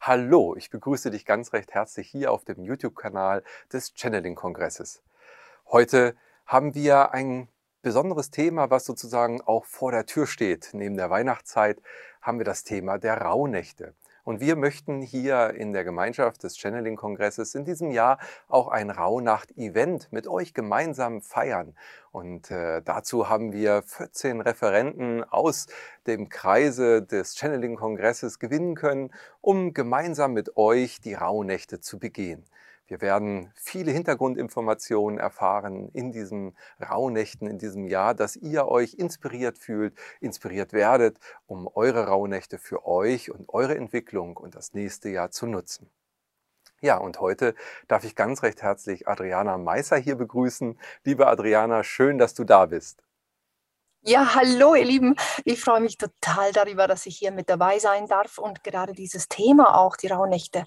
Hallo, ich begrüße dich ganz recht herzlich hier auf dem YouTube-Kanal des Channeling-Kongresses. Heute haben wir ein besonderes Thema, was sozusagen auch vor der Tür steht. Neben der Weihnachtszeit haben wir das Thema der Rauhnächte. Und wir möchten hier in der Gemeinschaft des Channeling-Kongresses in diesem Jahr auch ein Rauhnacht-Event mit euch gemeinsam feiern. Und äh, dazu haben wir 14 Referenten aus dem Kreise des Channeling-Kongresses gewinnen können, um gemeinsam mit euch die Rauhnächte zu begehen. Wir werden viele Hintergrundinformationen erfahren in diesen Rauhnächten in diesem Jahr, dass ihr euch inspiriert fühlt, inspiriert werdet, um eure Rauhnächte für euch und eure Entwicklung und das nächste Jahr zu nutzen. Ja, und heute darf ich ganz recht herzlich Adriana Meisser hier begrüßen. Liebe Adriana, schön, dass du da bist. Ja, hallo ihr Lieben. Ich freue mich total darüber, dass ich hier mit dabei sein darf und gerade dieses Thema auch, die Rauhnächte,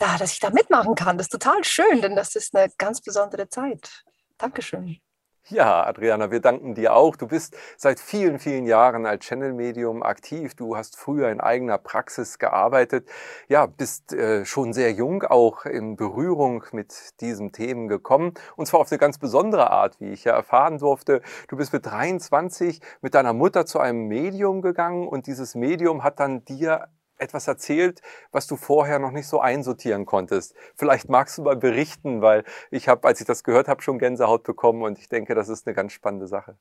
da, dass ich da mitmachen kann. Das ist total schön, denn das ist eine ganz besondere Zeit. Dankeschön. Ja, Adriana, wir danken dir auch. Du bist seit vielen, vielen Jahren als Channel-Medium aktiv. Du hast früher in eigener Praxis gearbeitet. Ja, bist äh, schon sehr jung auch in Berührung mit diesen Themen gekommen. Und zwar auf eine ganz besondere Art, wie ich ja erfahren durfte. Du bist mit 23 mit deiner Mutter zu einem Medium gegangen und dieses Medium hat dann dir etwas erzählt, was du vorher noch nicht so einsortieren konntest. Vielleicht magst du mal berichten, weil ich habe, als ich das gehört habe, schon Gänsehaut bekommen und ich denke, das ist eine ganz spannende Sache.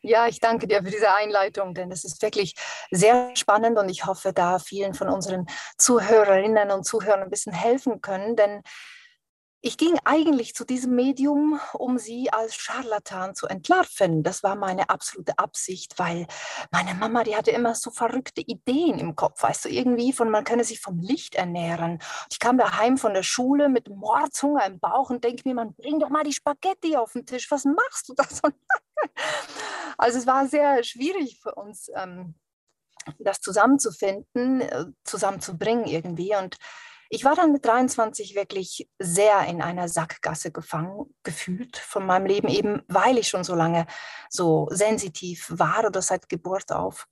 Ja, ich danke dir für diese Einleitung, denn es ist wirklich sehr spannend und ich hoffe, da vielen von unseren Zuhörerinnen und Zuhörern ein bisschen helfen können, denn ich ging eigentlich zu diesem Medium, um sie als Scharlatan zu entlarven. Das war meine absolute Absicht, weil meine Mama, die hatte immer so verrückte Ideen im Kopf, weißt du, irgendwie von, man könne sich vom Licht ernähren. Ich kam daheim von der Schule mit Mordshunger im Bauch und denke mir, man bring doch mal die Spaghetti auf den Tisch, was machst du da so? Also es war sehr schwierig für uns, ähm, das zusammenzufinden, äh, zusammenzubringen irgendwie und ich war dann mit 23 wirklich sehr in einer Sackgasse gefangen gefühlt von meinem Leben, eben weil ich schon so lange so sensitiv war oder seit Geburt auf.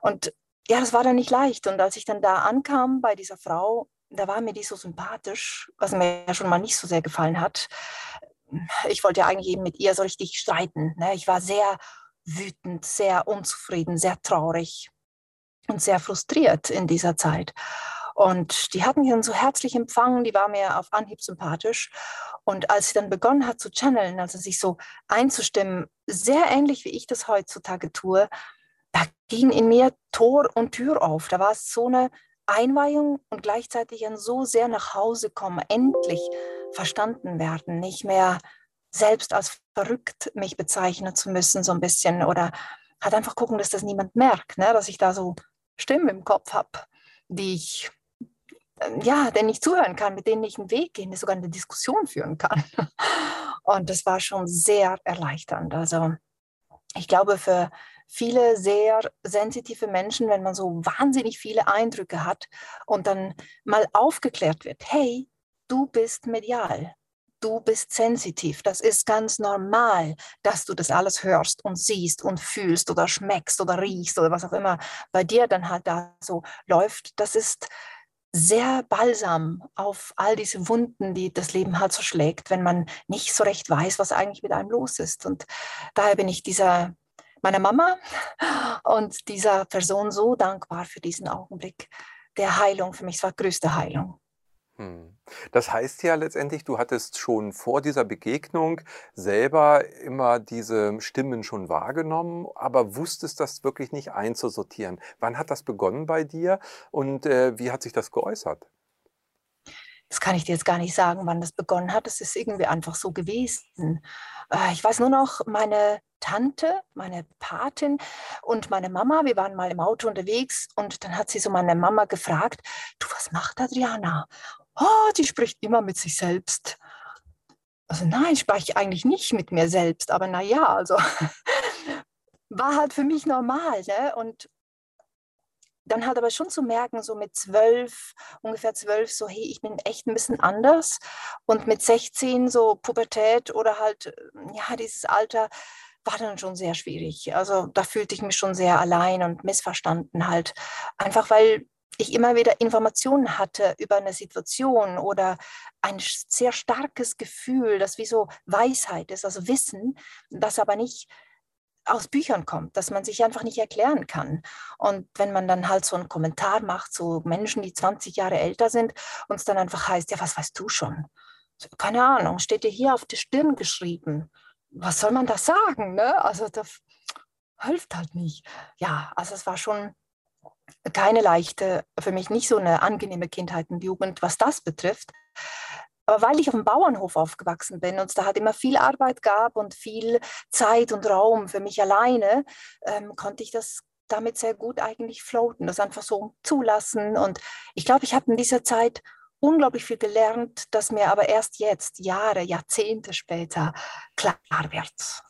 Und ja, das war dann nicht leicht. Und als ich dann da ankam bei dieser Frau, da war mir die so sympathisch, was mir ja schon mal nicht so sehr gefallen hat. Ich wollte ja eigentlich eben mit ihr so richtig streiten. Ne? Ich war sehr wütend, sehr unzufrieden, sehr traurig und sehr frustriert in dieser Zeit. Und die hat mich dann so herzlich empfangen, die war mir auf Anhieb sympathisch. Und als sie dann begonnen hat zu channeln, also sich so einzustimmen, sehr ähnlich wie ich das heutzutage tue, da ging in mir Tor und Tür auf. Da war es so eine Einweihung und gleichzeitig ein so sehr nach Hause kommen, endlich verstanden werden, nicht mehr selbst als verrückt mich bezeichnen zu müssen, so ein bisschen oder halt einfach gucken, dass das niemand merkt, ne? dass ich da so Stimmen im Kopf habe, die ich ja, denen ich zuhören kann, mit denen ich einen Weg gehen, sogar eine Diskussion führen kann. Und das war schon sehr erleichternd. Also ich glaube, für viele sehr sensitive Menschen, wenn man so wahnsinnig viele Eindrücke hat und dann mal aufgeklärt wird, hey, du bist medial, du bist sensitiv, das ist ganz normal, dass du das alles hörst und siehst und fühlst oder schmeckst oder riechst oder was auch immer bei dir dann halt da so läuft, das ist sehr balsam auf all diese Wunden, die das Leben halt so schlägt, wenn man nicht so recht weiß, was eigentlich mit einem los ist. Und daher bin ich dieser meiner Mama und dieser Person so dankbar für diesen Augenblick der Heilung. Für mich war größte Heilung. Hm. Das heißt ja letztendlich, du hattest schon vor dieser Begegnung selber immer diese Stimmen schon wahrgenommen, aber wusstest das wirklich nicht einzusortieren. Wann hat das begonnen bei dir und äh, wie hat sich das geäußert? Das kann ich dir jetzt gar nicht sagen, wann das begonnen hat. Es ist irgendwie einfach so gewesen. Äh, ich weiß nur noch, meine Tante, meine Patin und meine Mama, wir waren mal im Auto unterwegs und dann hat sie so meine Mama gefragt, du, was macht Adriana? Oh, die spricht immer mit sich selbst. Also nein, spreche ich eigentlich nicht mit mir selbst, aber naja, also war halt für mich normal. Ne? Und dann halt aber schon zu merken, so mit zwölf, ungefähr zwölf, so hey, ich bin echt ein bisschen anders. Und mit 16 so Pubertät oder halt, ja, dieses Alter war dann schon sehr schwierig. Also da fühlte ich mich schon sehr allein und missverstanden halt. Einfach weil ich immer wieder Informationen hatte über eine Situation oder ein sehr starkes Gefühl, das wie so Weisheit ist, also Wissen, das aber nicht aus Büchern kommt, dass man sich einfach nicht erklären kann. Und wenn man dann halt so einen Kommentar macht, so Menschen, die 20 Jahre älter sind, und es dann einfach heißt, ja, was weißt du schon? Keine Ahnung, steht dir hier auf der Stirn geschrieben. Was soll man da sagen? Ne? Also das hilft halt nicht. Ja, also es war schon keine leichte, für mich nicht so eine angenehme Kindheit und Jugend, was das betrifft. Aber weil ich auf dem Bauernhof aufgewachsen bin und es da halt immer viel Arbeit gab und viel Zeit und Raum für mich alleine, ähm, konnte ich das damit sehr gut eigentlich floaten, das einfach so zulassen. Und ich glaube, ich habe in dieser Zeit unglaublich viel gelernt, das mir aber erst jetzt, Jahre, Jahrzehnte später, klar wird.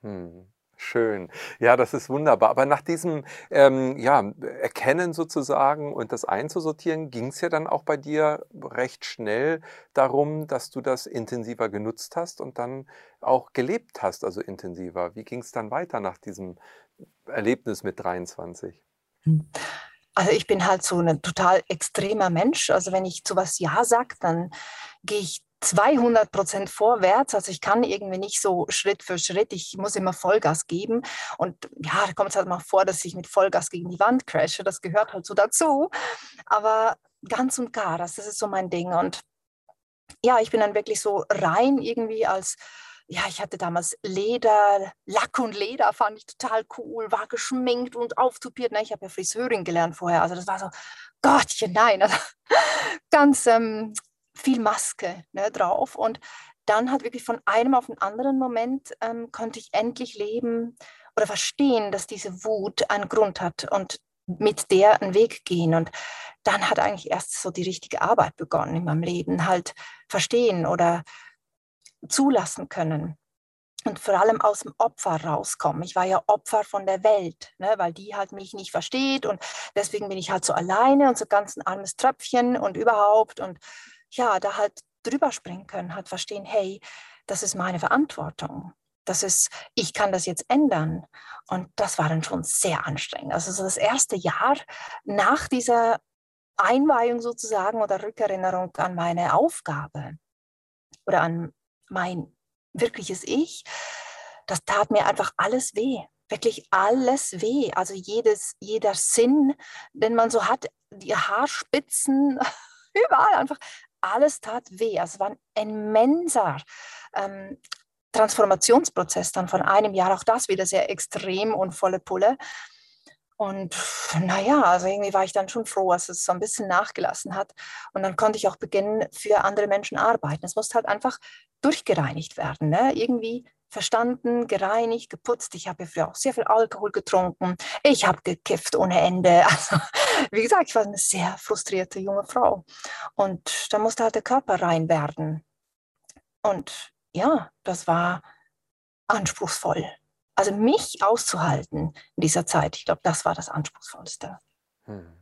Hm. Schön. Ja, das ist wunderbar. Aber nach diesem ähm, ja, Erkennen sozusagen und das einzusortieren, ging es ja dann auch bei dir recht schnell darum, dass du das intensiver genutzt hast und dann auch gelebt hast, also intensiver. Wie ging es dann weiter nach diesem Erlebnis mit 23? Hm. Also ich bin halt so ein total extremer Mensch. Also wenn ich zu was Ja sage, dann gehe ich 200 Prozent vorwärts. Also ich kann irgendwie nicht so Schritt für Schritt. Ich muss immer Vollgas geben. Und ja, da kommt es halt mal vor, dass ich mit Vollgas gegen die Wand crashe. Das gehört halt so dazu. Aber ganz und gar, das ist so mein Ding. Und ja, ich bin dann wirklich so rein irgendwie als ja, ich hatte damals Leder, Lack und Leder fand ich total cool, war geschminkt und auftupiert. Ich habe ja Friseurin gelernt vorher, also das war so, Gottchen, nein, also ganz ähm, viel Maske ne, drauf. Und dann hat wirklich von einem auf den anderen Moment ähm, konnte ich endlich leben oder verstehen, dass diese Wut einen Grund hat und mit der einen Weg gehen. Und dann hat eigentlich erst so die richtige Arbeit begonnen in meinem Leben, halt verstehen oder zulassen können und vor allem aus dem Opfer rauskommen. Ich war ja Opfer von der Welt, ne, weil die halt mich nicht versteht und deswegen bin ich halt so alleine und so ganz ein armes Tröpfchen und überhaupt und ja, da halt drüber springen können, halt verstehen, hey, das ist meine Verantwortung. Das ist, ich kann das jetzt ändern. Und das war dann schon sehr anstrengend. Also so das erste Jahr nach dieser Einweihung sozusagen oder Rückerinnerung an meine Aufgabe oder an mein wirkliches Ich, das tat mir einfach alles weh. Wirklich alles weh. Also jedes, jeder Sinn, den man so hat, die Haarspitzen, überall einfach alles tat weh. Also es war ein immenser ähm, Transformationsprozess dann von einem Jahr, auch das wieder sehr extrem und volle Pulle. Und naja, also irgendwie war ich dann schon froh, dass es so ein bisschen nachgelassen hat. Und dann konnte ich auch beginnen, für andere Menschen arbeiten. Es musste halt einfach durchgereinigt werden. Ne? Irgendwie verstanden, gereinigt, geputzt. Ich habe ja früher auch sehr viel Alkohol getrunken. Ich habe gekifft ohne Ende. Also, wie gesagt, ich war eine sehr frustrierte junge Frau. Und da musste halt der Körper rein werden. Und ja, das war anspruchsvoll. Also mich auszuhalten in dieser Zeit, ich glaube, das war das Anspruchsvollste. Hm.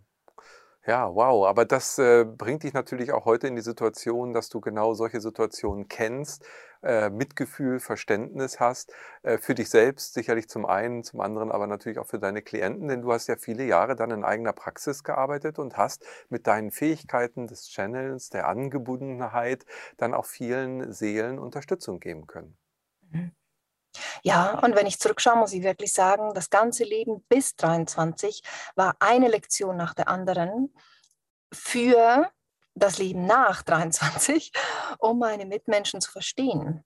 Ja, wow. Aber das äh, bringt dich natürlich auch heute in die Situation, dass du genau solche Situationen kennst, äh, Mitgefühl, Verständnis hast, äh, für dich selbst sicherlich zum einen, zum anderen aber natürlich auch für deine Klienten, denn du hast ja viele Jahre dann in eigener Praxis gearbeitet und hast mit deinen Fähigkeiten des Channels, der Angebundenheit dann auch vielen Seelen Unterstützung geben können. Mhm. Ja, und wenn ich zurückschaue, muss ich wirklich sagen, das ganze Leben bis 23 war eine Lektion nach der anderen für das Leben nach 23, um meine Mitmenschen zu verstehen.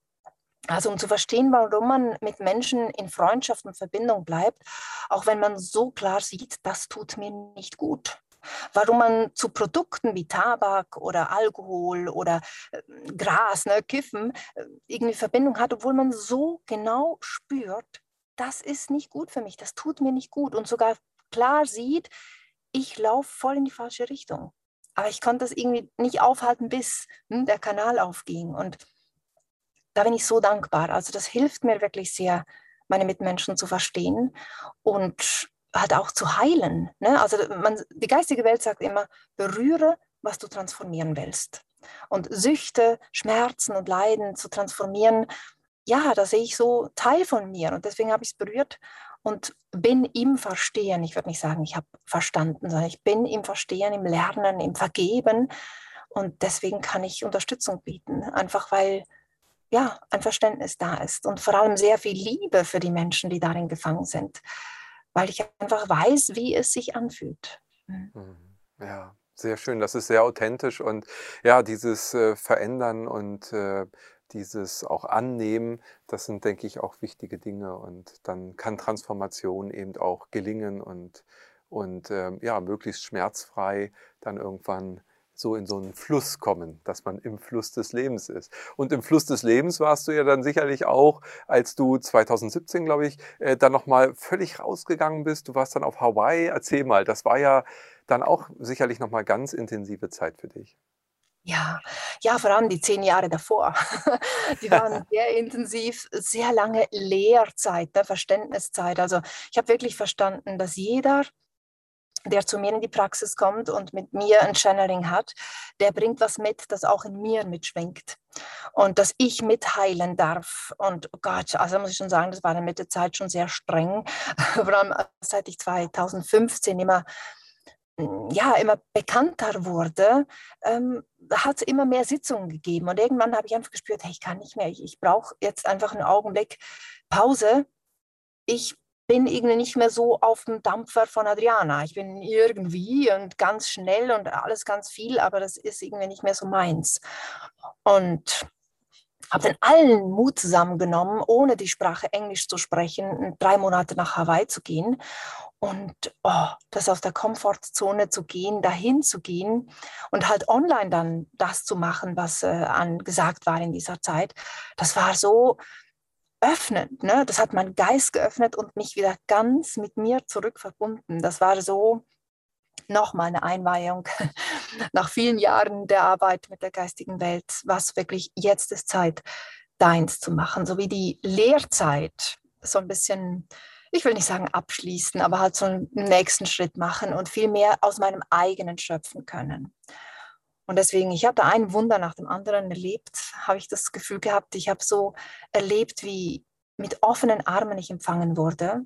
Also um zu verstehen, warum man mit Menschen in Freundschaft und Verbindung bleibt, auch wenn man so klar sieht, das tut mir nicht gut warum man zu Produkten wie Tabak oder Alkohol oder äh, Gras, ne, Kiffen, äh, irgendwie Verbindung hat, obwohl man so genau spürt, das ist nicht gut für mich, das tut mir nicht gut und sogar klar sieht, ich laufe voll in die falsche Richtung. Aber ich konnte das irgendwie nicht aufhalten, bis hm, der Kanal aufging. Und da bin ich so dankbar. Also das hilft mir wirklich sehr, meine Mitmenschen zu verstehen und halt auch zu heilen. Ne? Also man, die geistige Welt sagt immer, berühre, was du transformieren willst. Und Süchte, Schmerzen und Leiden zu transformieren, ja, da sehe ich so Teil von mir. Und deswegen habe ich es berührt und bin im Verstehen. Ich würde nicht sagen, ich habe verstanden, sondern ich bin im Verstehen, im Lernen, im Vergeben. Und deswegen kann ich Unterstützung bieten, einfach weil ja ein Verständnis da ist und vor allem sehr viel Liebe für die Menschen, die darin gefangen sind, weil ich einfach weiß, wie es sich anfühlt. Mhm. Mhm. Ja, sehr schön. Das ist sehr authentisch und ja, dieses äh, Verändern und äh, dieses auch annehmen, das sind, denke ich, auch wichtige Dinge. Und dann kann Transformation eben auch gelingen und, und ähm, ja, möglichst schmerzfrei dann irgendwann so in so einen Fluss kommen, dass man im Fluss des Lebens ist. Und im Fluss des Lebens warst du ja dann sicherlich auch, als du 2017, glaube ich, äh, dann nochmal völlig rausgegangen bist. Du warst dann auf Hawaii. Erzähl mal, das war ja dann auch sicherlich nochmal ganz intensive Zeit für dich. Ja, ja, vor allem die zehn Jahre davor. Die waren sehr intensiv, sehr lange Lehrzeit, ne, Verständniszeit. Also ich habe wirklich verstanden, dass jeder, der zu mir in die Praxis kommt und mit mir ein Channeling hat, der bringt was mit, das auch in mir mitschwingt. Und dass ich mitheilen darf. Und oh Gott, also muss ich schon sagen, das war mit der Zeit schon sehr streng. Vor allem seit ich 2015 immer ja, immer bekannter wurde, ähm, hat es immer mehr Sitzungen gegeben. Und irgendwann habe ich einfach gespürt, hey, ich kann nicht mehr, ich, ich brauche jetzt einfach einen Augenblick Pause. Ich bin irgendwie nicht mehr so auf dem Dampfer von Adriana. Ich bin irgendwie und ganz schnell und alles ganz viel, aber das ist irgendwie nicht mehr so meins. Und habe dann allen Mut zusammengenommen, ohne die Sprache Englisch zu sprechen, drei Monate nach Hawaii zu gehen und oh, das aus der Komfortzone zu gehen, dahin zu gehen und halt online dann das zu machen, was äh, angesagt war in dieser Zeit. Das war so öffnend. Ne? Das hat meinen Geist geöffnet und mich wieder ganz mit mir zurück verbunden. Das war so nochmal eine Einweihung nach vielen Jahren der Arbeit mit der geistigen Welt, was wirklich jetzt ist Zeit, deins zu machen, so wie die Lehrzeit so ein bisschen, ich will nicht sagen abschließen, aber halt so einen nächsten Schritt machen und viel mehr aus meinem eigenen schöpfen können. Und deswegen, ich habe da ein Wunder nach dem anderen erlebt, habe ich das Gefühl gehabt, ich habe so erlebt, wie mit offenen Armen ich empfangen wurde,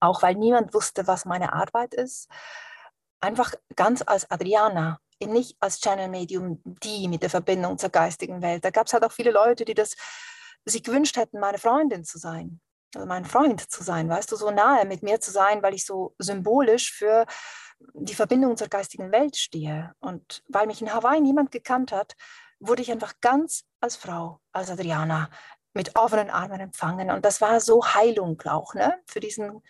auch weil niemand wusste, was meine Arbeit ist, einfach ganz als Adriana, eben nicht als Channel-Medium, die mit der Verbindung zur geistigen Welt. Da gab es halt auch viele Leute, die das sich gewünscht hätten, meine Freundin zu sein, also mein Freund zu sein, weißt du, so nahe mit mir zu sein, weil ich so symbolisch für die Verbindung zur geistigen Welt stehe. Und weil mich in Hawaii niemand gekannt hat, wurde ich einfach ganz als Frau, als Adriana, mit offenen Armen empfangen. Und das war so Heilung auch, ne? Für diesen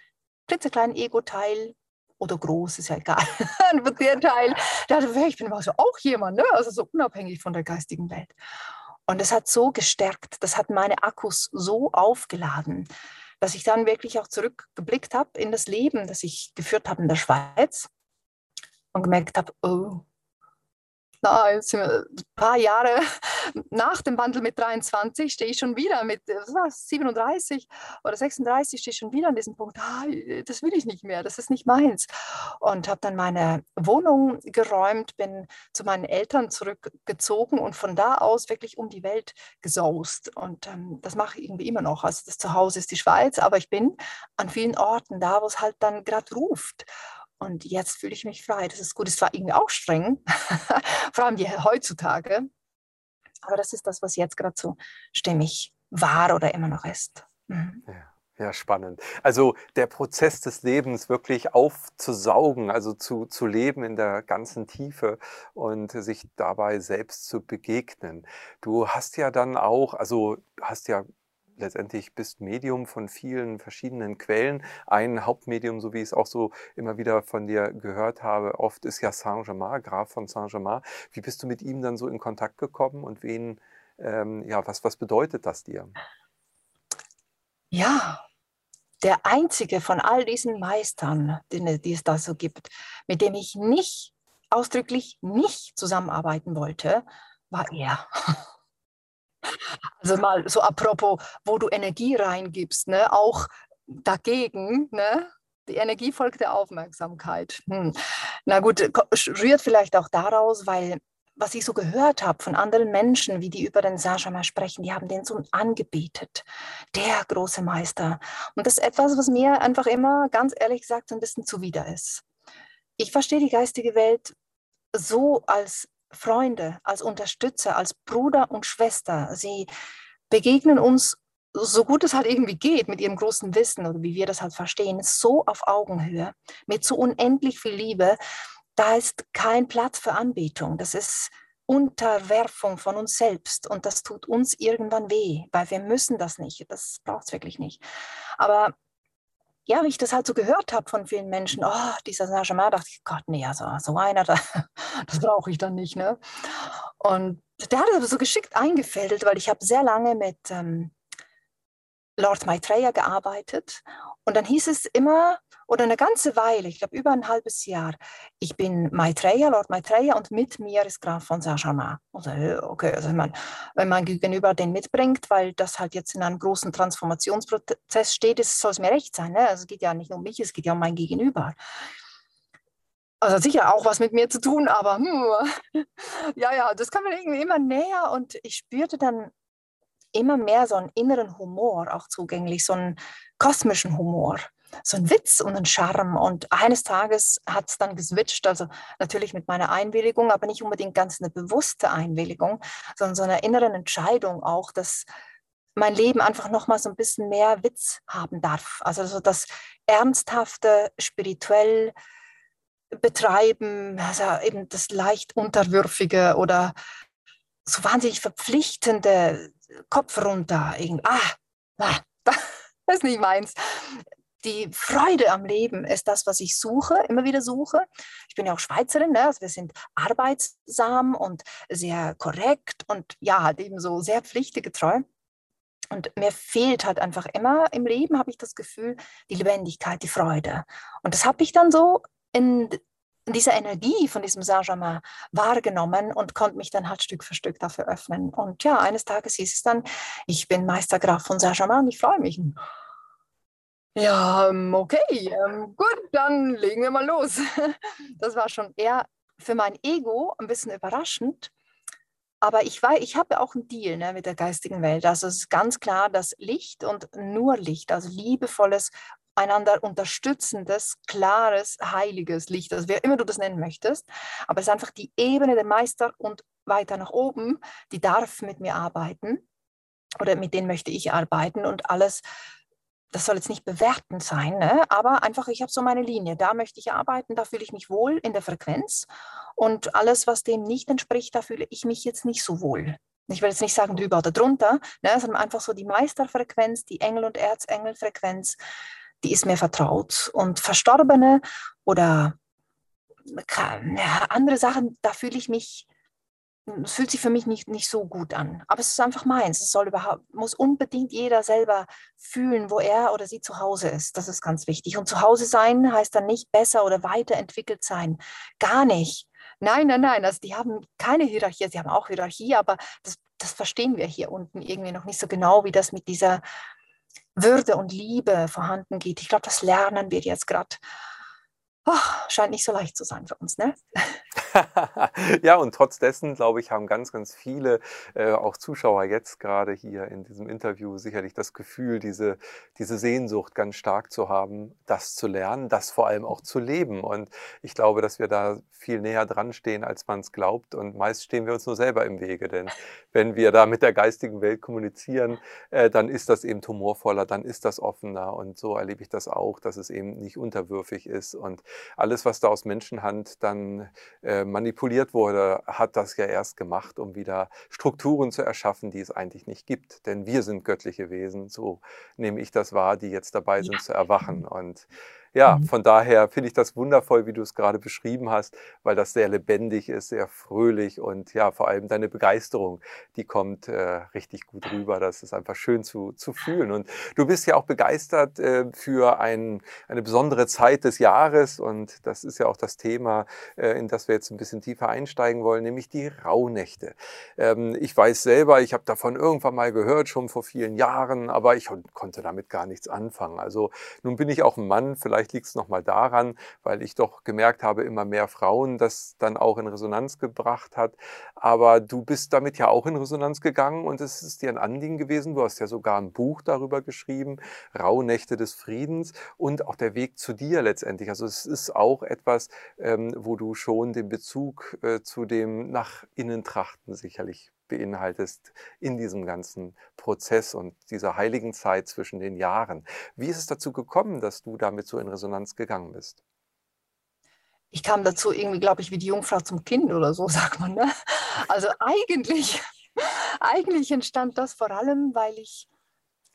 klitzekleinen Ego-Teil, oder groß, ist ja egal. der Teil, der dachte, ich bin also auch jemand, ne? also so unabhängig von der geistigen Welt. Und es hat so gestärkt, das hat meine Akkus so aufgeladen, dass ich dann wirklich auch zurückgeblickt habe in das Leben, das ich geführt habe in der Schweiz und gemerkt habe, oh, na, sind wir ein paar Jahre nach dem Wandel mit 23, stehe ich schon wieder mit was, 37 oder 36, stehe ich schon wieder an diesem Punkt, ah, das will ich nicht mehr, das ist nicht meins. Und habe dann meine Wohnung geräumt, bin zu meinen Eltern zurückgezogen und von da aus wirklich um die Welt gesaust. Und ähm, das mache ich irgendwie immer noch. Also das Zuhause ist die Schweiz, aber ich bin an vielen Orten da, wo es halt dann gerade ruft. Und jetzt fühle ich mich frei. Das ist gut. Es war irgendwie auch streng, vor allem heutzutage. Aber das ist das, was jetzt gerade so stimmig war oder immer noch ist. Mhm. Ja. Ja, spannend. Also der Prozess des Lebens wirklich aufzusaugen, also zu, zu leben in der ganzen Tiefe und sich dabei selbst zu begegnen. Du hast ja dann auch, also hast ja letztendlich bist Medium von vielen verschiedenen Quellen. Ein Hauptmedium, so wie ich es auch so immer wieder von dir gehört habe, oft ist ja Saint-Germain, Graf von Saint-Germain. Wie bist du mit ihm dann so in Kontakt gekommen und wen, ähm, ja, was, was bedeutet das dir? Ja, der einzige von all diesen Meistern, die, die es da so gibt, mit dem ich nicht ausdrücklich nicht zusammenarbeiten wollte, war er. Also mal so apropos, wo du Energie reingibst, ne? auch dagegen, ne? die Energie folgt der Aufmerksamkeit. Hm. Na gut, rührt vielleicht auch daraus, weil was ich so gehört habe von anderen Menschen, wie die über den Saint-Germain sprechen, die haben den so angebetet. Der große Meister. Und das ist etwas, was mir einfach immer, ganz ehrlich gesagt, so ein bisschen zuwider ist. Ich verstehe die geistige Welt so als Freunde, als Unterstützer, als Bruder und Schwester. Sie begegnen uns so gut es halt irgendwie geht mit ihrem großen Wissen oder wie wir das halt verstehen, so auf Augenhöhe, mit so unendlich viel Liebe, da ist kein Platz für Anbetung. Das ist Unterwerfung von uns selbst und das tut uns irgendwann weh, weil wir müssen das nicht. Das braucht es wirklich nicht. Aber ja, wie ich das halt so gehört habe von vielen Menschen, oh, dieser Saint-Germain, dachte ich, Gott, nee, also so einer, das, das brauche ich dann nicht. Ne? Und der hat es so geschickt eingefädelt, weil ich habe sehr lange mit ähm, Lord Maitreya gearbeitet und dann hieß es immer, oder eine ganze Weile, ich glaube über ein halbes Jahr, ich bin Maitreya, Lord Maitreya und mit mir ist Graf von Saint-Germain. Also, okay, also wenn man, wenn man gegenüber den mitbringt, weil das halt jetzt in einem großen Transformationsprozess steht, soll es mir recht sein. Ne? Also es geht ja nicht um mich, es geht ja um mein Gegenüber. Also sicher auch was mit mir zu tun, aber hm, ja, ja, das kam mir irgendwie immer näher und ich spürte dann immer mehr so einen inneren Humor auch zugänglich, so einen kosmischen Humor so ein Witz und ein Charme. Und eines Tages hat es dann geswitcht, also natürlich mit meiner Einwilligung, aber nicht unbedingt ganz eine bewusste Einwilligung, sondern so eine inneren Entscheidung auch, dass mein Leben einfach nochmal so ein bisschen mehr Witz haben darf. Also so das ernsthafte, spirituell betreiben, also eben das leicht unterwürfige oder so wahnsinnig verpflichtende Kopf runter. Ah, ah, das ist nicht meins die Freude am Leben ist das, was ich suche, immer wieder suche. Ich bin ja auch Schweizerin, ne? also wir sind arbeitsam und sehr korrekt und ja, halt eben so sehr pflichtegetreu. Und mir fehlt halt einfach immer im Leben, habe ich das Gefühl, die Lebendigkeit, die Freude. Und das habe ich dann so in dieser Energie von diesem Saint-Germain wahrgenommen und konnte mich dann halt Stück für Stück dafür öffnen. Und ja, eines Tages hieß es dann, ich bin Meistergraf von Saint-Germain und ich freue mich. Ja, okay, ähm, gut, dann legen wir mal los. Das war schon eher für mein Ego ein bisschen überraschend. Aber ich ich habe auch einen Deal ne, mit der geistigen Welt. Also es ist ganz klar, dass Licht und nur Licht, also liebevolles, einander unterstützendes, klares, heiliges Licht, also wer immer du das nennen möchtest, aber es ist einfach die Ebene der Meister und weiter nach oben, die darf mit mir arbeiten oder mit denen möchte ich arbeiten und alles das soll jetzt nicht bewertend sein, ne? aber einfach, ich habe so meine Linie. Da möchte ich arbeiten, da fühle ich mich wohl in der Frequenz. Und alles, was dem nicht entspricht, da fühle ich mich jetzt nicht so wohl. Ich will jetzt nicht sagen drüber oder drunter, ne? sondern einfach so die Meisterfrequenz, die Engel- und Erzengelfrequenz, die ist mir vertraut. Und Verstorbene oder andere Sachen, da fühle ich mich fühlt sich für mich nicht, nicht so gut an. Aber es ist einfach meins. Es soll überhaupt, muss unbedingt jeder selber fühlen, wo er oder sie zu Hause ist. Das ist ganz wichtig. Und zu Hause sein heißt dann nicht besser oder weiterentwickelt sein. Gar nicht. Nein, nein, nein. Also die haben keine Hierarchie. Sie haben auch Hierarchie, aber das, das verstehen wir hier unten irgendwie noch nicht so genau, wie das mit dieser Würde und Liebe vorhanden geht. Ich glaube, das lernen wir jetzt gerade. Oh, scheint nicht so leicht zu sein für uns, ne? ja, und trotz dessen, glaube ich, haben ganz, ganz viele, äh, auch Zuschauer jetzt gerade hier in diesem Interview sicherlich das Gefühl, diese, diese Sehnsucht ganz stark zu haben, das zu lernen, das vor allem auch zu leben. Und ich glaube, dass wir da viel näher dran stehen, als man es glaubt. Und meist stehen wir uns nur selber im Wege. Denn wenn wir da mit der geistigen Welt kommunizieren, äh, dann ist das eben humorvoller, dann ist das offener. Und so erlebe ich das auch, dass es eben nicht unterwürfig ist. Und alles, was da aus Menschenhand dann äh, manipuliert wurde, hat das ja erst gemacht, um wieder Strukturen zu erschaffen, die es eigentlich nicht gibt. Denn wir sind göttliche Wesen, so nehme ich das wahr, die jetzt dabei sind ja. zu erwachen. Und ja, mhm. von daher finde ich das wundervoll, wie du es gerade beschrieben hast, weil das sehr lebendig ist, sehr fröhlich und ja, vor allem deine Begeisterung, die kommt äh, richtig gut rüber. Das ist einfach schön zu, zu fühlen. Und du bist ja auch begeistert äh, für ein, eine besondere Zeit des Jahres und das ist ja auch das Thema, äh, in das wir jetzt ein bisschen tiefer einsteigen wollen, nämlich die Rauhnächte. Ähm, ich weiß selber, ich habe davon irgendwann mal gehört, schon vor vielen Jahren, aber ich konnte damit gar nichts anfangen. Also nun bin ich auch ein Mann, vielleicht vielleicht liegt es nochmal daran, weil ich doch gemerkt habe, immer mehr Frauen das dann auch in Resonanz gebracht hat. Aber du bist damit ja auch in Resonanz gegangen und es ist dir ein Anliegen gewesen. Du hast ja sogar ein Buch darüber geschrieben, Rauhnächte des Friedens und auch der Weg zu dir letztendlich. Also es ist auch etwas, ähm, wo du schon den Bezug äh, zu dem nach innen trachten sicherlich beinhaltest in diesem ganzen Prozess und dieser heiligen Zeit zwischen den Jahren. Wie ist es dazu gekommen, dass du damit so in Resonanz gegangen bist? Ich kam dazu irgendwie, glaube ich, wie die Jungfrau zum Kind oder so, sagt man. Ne? Also eigentlich, eigentlich entstand das vor allem, weil ich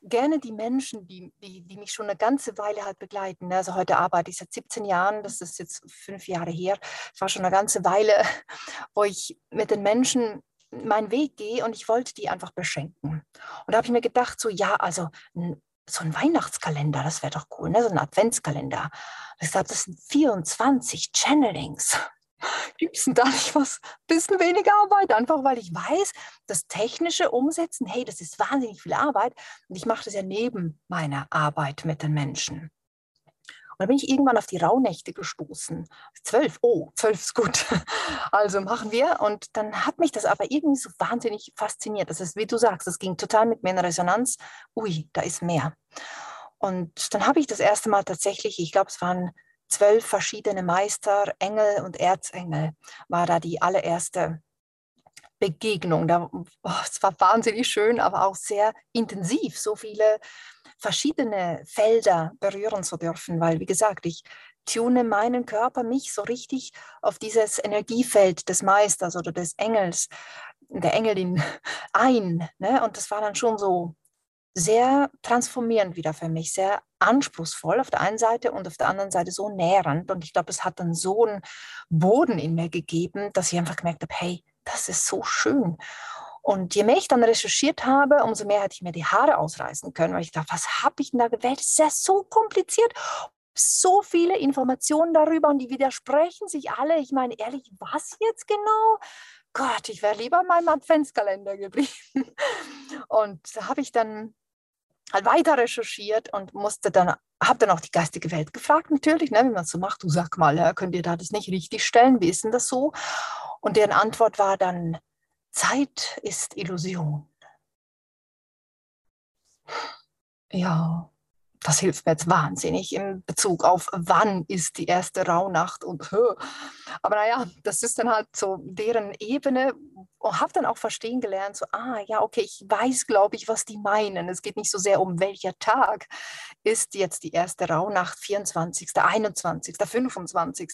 gerne die Menschen, die, die, die mich schon eine ganze Weile halt begleiten. Ne? Also heute arbeite ich seit 17 Jahren, das ist jetzt fünf Jahre her. Es war schon eine ganze Weile, wo ich mit den Menschen meinen Weg gehe und ich wollte die einfach beschenken. Und da habe ich mir gedacht, so ja, also so ein Weihnachtskalender, das wäre doch cool, ne? so ein Adventskalender. Ich glaube, das sind 24 Channelings. Gibt es denn da nicht was, bisschen weniger Arbeit? Einfach weil ich weiß, das technische Umsetzen, hey, das ist wahnsinnig viel Arbeit und ich mache das ja neben meiner Arbeit mit den Menschen. Dann bin ich irgendwann auf die Rauhnächte gestoßen. Zwölf, oh, zwölf ist gut. Also machen wir. Und dann hat mich das aber irgendwie so wahnsinnig fasziniert. Das ist, wie du sagst, das ging total mit mir in Resonanz. Ui, da ist mehr. Und dann habe ich das erste Mal tatsächlich, ich glaube, es waren zwölf verschiedene Meister, Engel und Erzengel, war da die allererste Begegnung. Da, oh, es war wahnsinnig schön, aber auch sehr intensiv, so viele verschiedene Felder berühren zu dürfen, weil, wie gesagt, ich tune meinen Körper, mich so richtig auf dieses Energiefeld des Meisters oder des Engels, der Engelin ein. Ne? Und das war dann schon so sehr transformierend wieder für mich, sehr anspruchsvoll auf der einen Seite und auf der anderen Seite so nährend. Und ich glaube, es hat dann so einen Boden in mir gegeben, dass ich einfach gemerkt habe, hey, das ist so schön. Und je mehr ich dann recherchiert habe, umso mehr hätte ich mir die Haare ausreißen können, weil ich dachte, was habe ich denn da gewählt? Das ist ja so kompliziert. So viele Informationen darüber und die widersprechen sich alle. Ich meine, ehrlich, was jetzt genau? Gott, ich wäre lieber in meinem Adventskalender geblieben. Und da habe ich dann halt weiter recherchiert und musste dann, habe dann auch die geistige Welt gefragt, natürlich, ne, wie man es so macht. Du sag mal, könnt ihr da das nicht richtig stellen? Wie ist denn das so? Und deren Antwort war dann, Zeit ist Illusion. Ja, das hilft mir jetzt wahnsinnig in Bezug auf, wann ist die erste Rauhnacht und aber naja, das ist dann halt so deren Ebene und habe dann auch verstehen gelernt, so, ah ja, okay, ich weiß, glaube ich, was die meinen. Es geht nicht so sehr um welcher Tag ist jetzt die erste Rauhnacht, 24., 21., 25.,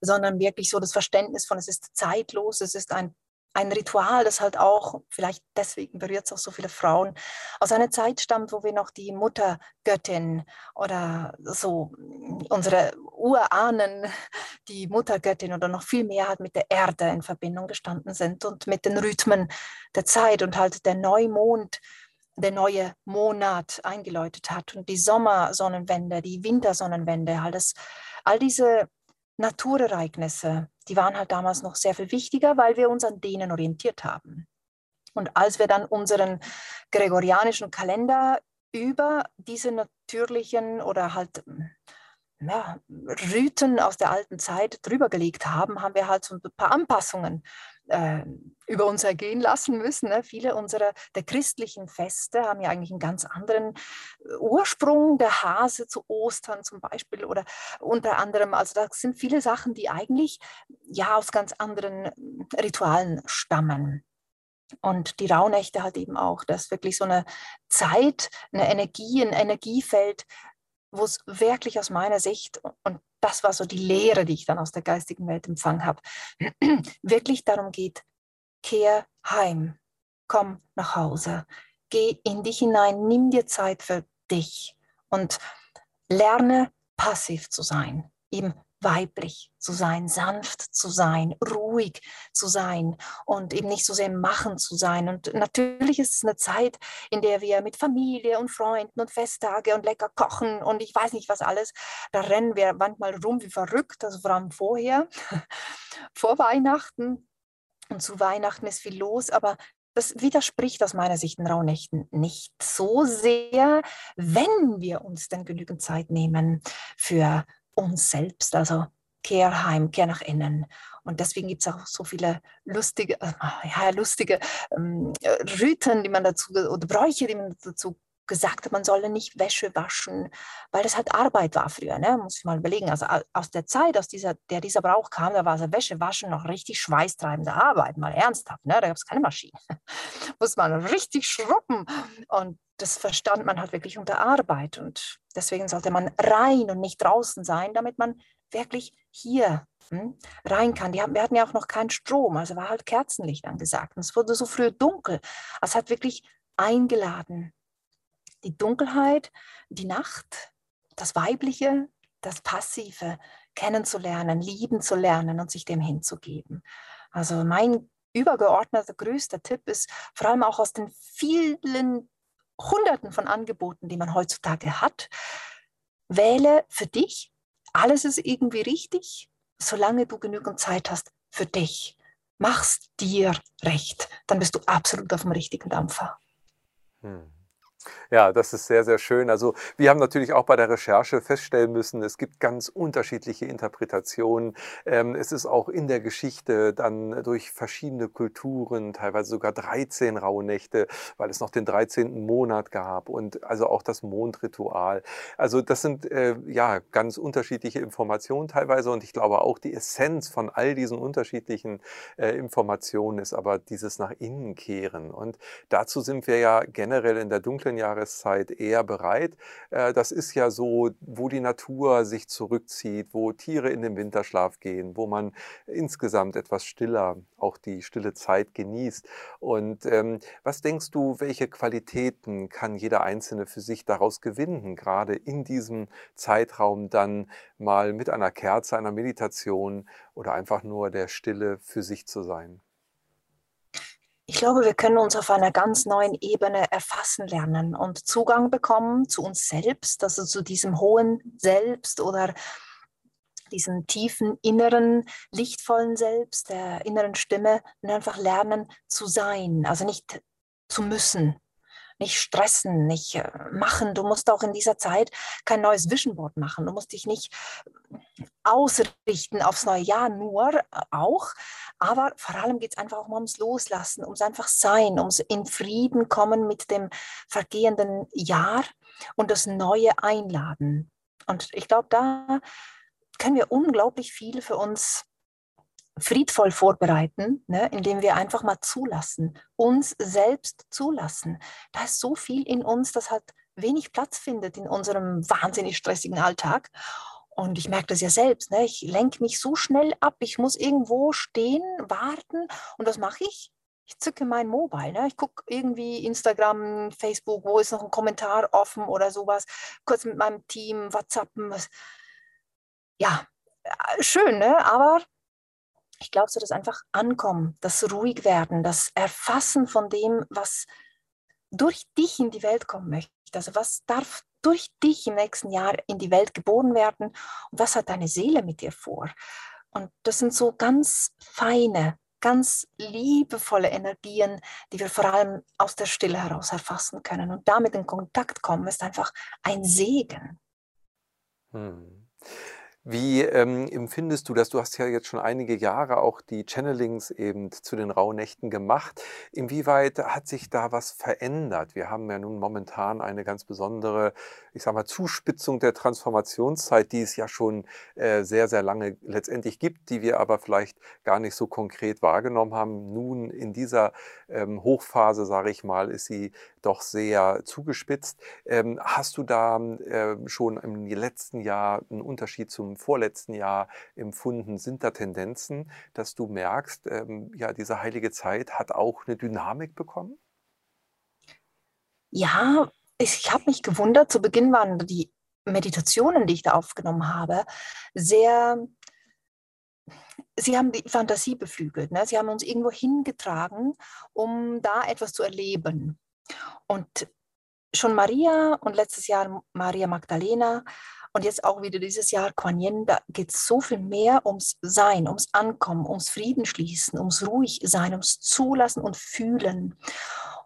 sondern wirklich so das Verständnis von, es ist zeitlos, es ist ein ein Ritual, das halt auch, vielleicht deswegen berührt es auch so viele Frauen, aus einer Zeit stammt, wo wir noch die Muttergöttin oder so unsere Urahnen, die Muttergöttin oder noch viel mehr halt mit der Erde in Verbindung gestanden sind und mit den Rhythmen der Zeit und halt der Neumond der neue Monat eingeläutet hat und die Sommersonnenwende, die Wintersonnenwende, alles, all diese Naturereignisse, die waren halt damals noch sehr viel wichtiger, weil wir uns an denen orientiert haben. Und als wir dann unseren gregorianischen Kalender über diese natürlichen oder halt ja, Riten aus der alten Zeit drüber gelegt haben, haben wir halt so ein paar Anpassungen äh, über uns ergehen lassen müssen. Ne? Viele unserer der christlichen Feste haben ja eigentlich einen ganz anderen äh, Ursprung. Der Hase zu Ostern zum Beispiel oder unter anderem, also da sind viele Sachen, die eigentlich ja aus ganz anderen Ritualen stammen. Und die Rauhnächte halt eben auch, das ist wirklich so eine Zeit, eine Energie, ein Energiefeld, wo es wirklich aus meiner Sicht, und das war so die Lehre, die ich dann aus der geistigen Welt empfangen habe, wirklich darum geht, kehr heim, komm nach Hause, geh in dich hinein, nimm dir Zeit für dich und lerne passiv zu sein, eben weiblich zu sein, sanft zu sein, ruhig zu sein und eben nicht so sehr Machen zu sein. Und natürlich ist es eine Zeit, in der wir mit Familie und Freunden und Festtage und lecker kochen und ich weiß nicht was alles, da rennen wir manchmal rum wie verrückt, also vor allem vorher, vor Weihnachten. Und zu Weihnachten ist viel los, aber das widerspricht aus meiner Sicht den Rauhnächten nicht so sehr, wenn wir uns denn genügend Zeit nehmen für uns selbst, also Kehr heim, kehr nach innen. Und deswegen gibt es auch so viele lustige, äh, ja, lustige ähm, Riten, die man dazu, oder Bräuche, die man dazu gesagt man solle nicht Wäsche waschen, weil das halt Arbeit war früher. Ne? Muss ich mal überlegen. Also aus der Zeit, aus dieser, der dieser Brauch kam, da war so Wäsche waschen noch richtig schweißtreibende Arbeit, mal ernsthaft. Ne? Da gab es keine Maschine. Muss man richtig schrubben. Und das verstand man halt wirklich unter Arbeit. Und deswegen sollte man rein und nicht draußen sein, damit man wirklich hier hm, rein kann. Die haben, wir hatten ja auch noch keinen Strom, also war halt Kerzenlicht angesagt. Und es wurde so früh dunkel. Es hat wirklich eingeladen. Die Dunkelheit, die Nacht, das Weibliche, das Passive kennenzulernen, lieben zu lernen und sich dem hinzugeben. Also mein übergeordneter größter Tipp ist, vor allem auch aus den vielen Hunderten von Angeboten, die man heutzutage hat, wähle für dich alles ist irgendwie richtig, solange du genügend Zeit hast für dich. Mach's dir recht, dann bist du absolut auf dem richtigen Dampfer. Hm. Ja, das ist sehr, sehr schön. Also wir haben natürlich auch bei der Recherche feststellen müssen, es gibt ganz unterschiedliche Interpretationen. Ähm, es ist auch in der Geschichte dann durch verschiedene Kulturen, teilweise sogar 13 Rauhnächte, weil es noch den 13. Monat gab und also auch das Mondritual. Also das sind äh, ja ganz unterschiedliche Informationen teilweise und ich glaube auch die Essenz von all diesen unterschiedlichen äh, Informationen ist aber dieses nach innen kehren. Und dazu sind wir ja generell in der dunklen dunklen Jahreszeit eher bereit. Äh, das ist ja so, wo die Natur sich zurückzieht, wo Tiere in den Winterschlaf gehen, wo man insgesamt etwas stiller auch die stille Zeit genießt. Und ähm, was denkst du, welche Qualitäten kann jeder Einzelne für sich daraus gewinnen, gerade in diesem Zeitraum dann mal mit einer Kerze, einer Meditation oder einfach nur der Stille für sich zu sein? Ich glaube, wir können uns auf einer ganz neuen Ebene erfassen lernen und Zugang bekommen zu uns selbst, also zu diesem hohen Selbst oder diesen tiefen inneren, lichtvollen Selbst, der inneren Stimme und einfach lernen zu sein, also nicht zu müssen, nicht stressen, nicht äh, machen. Du musst auch in dieser Zeit kein neues Vision Board machen. Du musst dich nicht ausrichten aufs neue Jahr, nur äh, auch. Aber vor allem geht es einfach auch ums Loslassen, ums einfach Sein, ums in Frieden kommen mit dem vergehenden Jahr und das Neue einladen. Und ich glaube, da können wir unglaublich viel für uns friedvoll vorbereiten, ne, indem wir einfach mal zulassen, uns selbst zulassen. Da ist so viel in uns, das hat wenig Platz findet in unserem wahnsinnig stressigen Alltag. Und ich merke das ja selbst. Ne? Ich lenke mich so schnell ab. Ich muss irgendwo stehen, warten. Und was mache ich? Ich zücke mein Mobile. Ne? Ich gucke irgendwie Instagram, Facebook, wo ist noch ein Kommentar offen oder sowas. Kurz mit meinem Team, WhatsAppen. Was. Ja, schön, ne? aber ich glaube, so das einfach Ankommen, das Ruhigwerden, das Erfassen von dem, was durch dich in die Welt kommen möchte. Also was darf durch dich im nächsten Jahr in die Welt geboren werden und was hat deine Seele mit dir vor? Und das sind so ganz feine, ganz liebevolle Energien, die wir vor allem aus der Stille heraus erfassen können. Und damit in Kontakt kommen, ist einfach ein Segen. Hm. Wie ähm, empfindest du das? Du hast ja jetzt schon einige Jahre auch die Channelings eben zu den Rauhnächten gemacht. Inwieweit hat sich da was verändert? Wir haben ja nun momentan eine ganz besondere, ich sage mal, Zuspitzung der Transformationszeit, die es ja schon äh, sehr, sehr lange letztendlich gibt, die wir aber vielleicht gar nicht so konkret wahrgenommen haben. Nun in dieser ähm, Hochphase, sage ich mal, ist sie doch sehr zugespitzt. Ähm, hast du da äh, schon im letzten Jahr einen Unterschied zum vorletzten Jahr empfunden? Sind da Tendenzen, dass du merkst, ähm, ja, diese heilige Zeit hat auch eine Dynamik bekommen? Ja, ich habe mich gewundert. Zu Beginn waren die Meditationen, die ich da aufgenommen habe, sehr sie haben die Fantasie beflügelt. Ne? Sie haben uns irgendwo hingetragen, um da etwas zu erleben. Und schon Maria und letztes Jahr Maria Magdalena Und jetzt auch wieder dieses Jahr Kuan Yin, da geht es so viel mehr ums Sein, ums Ankommen, ums Frieden schließen, ums ruhig sein, ums Zulassen und Fühlen.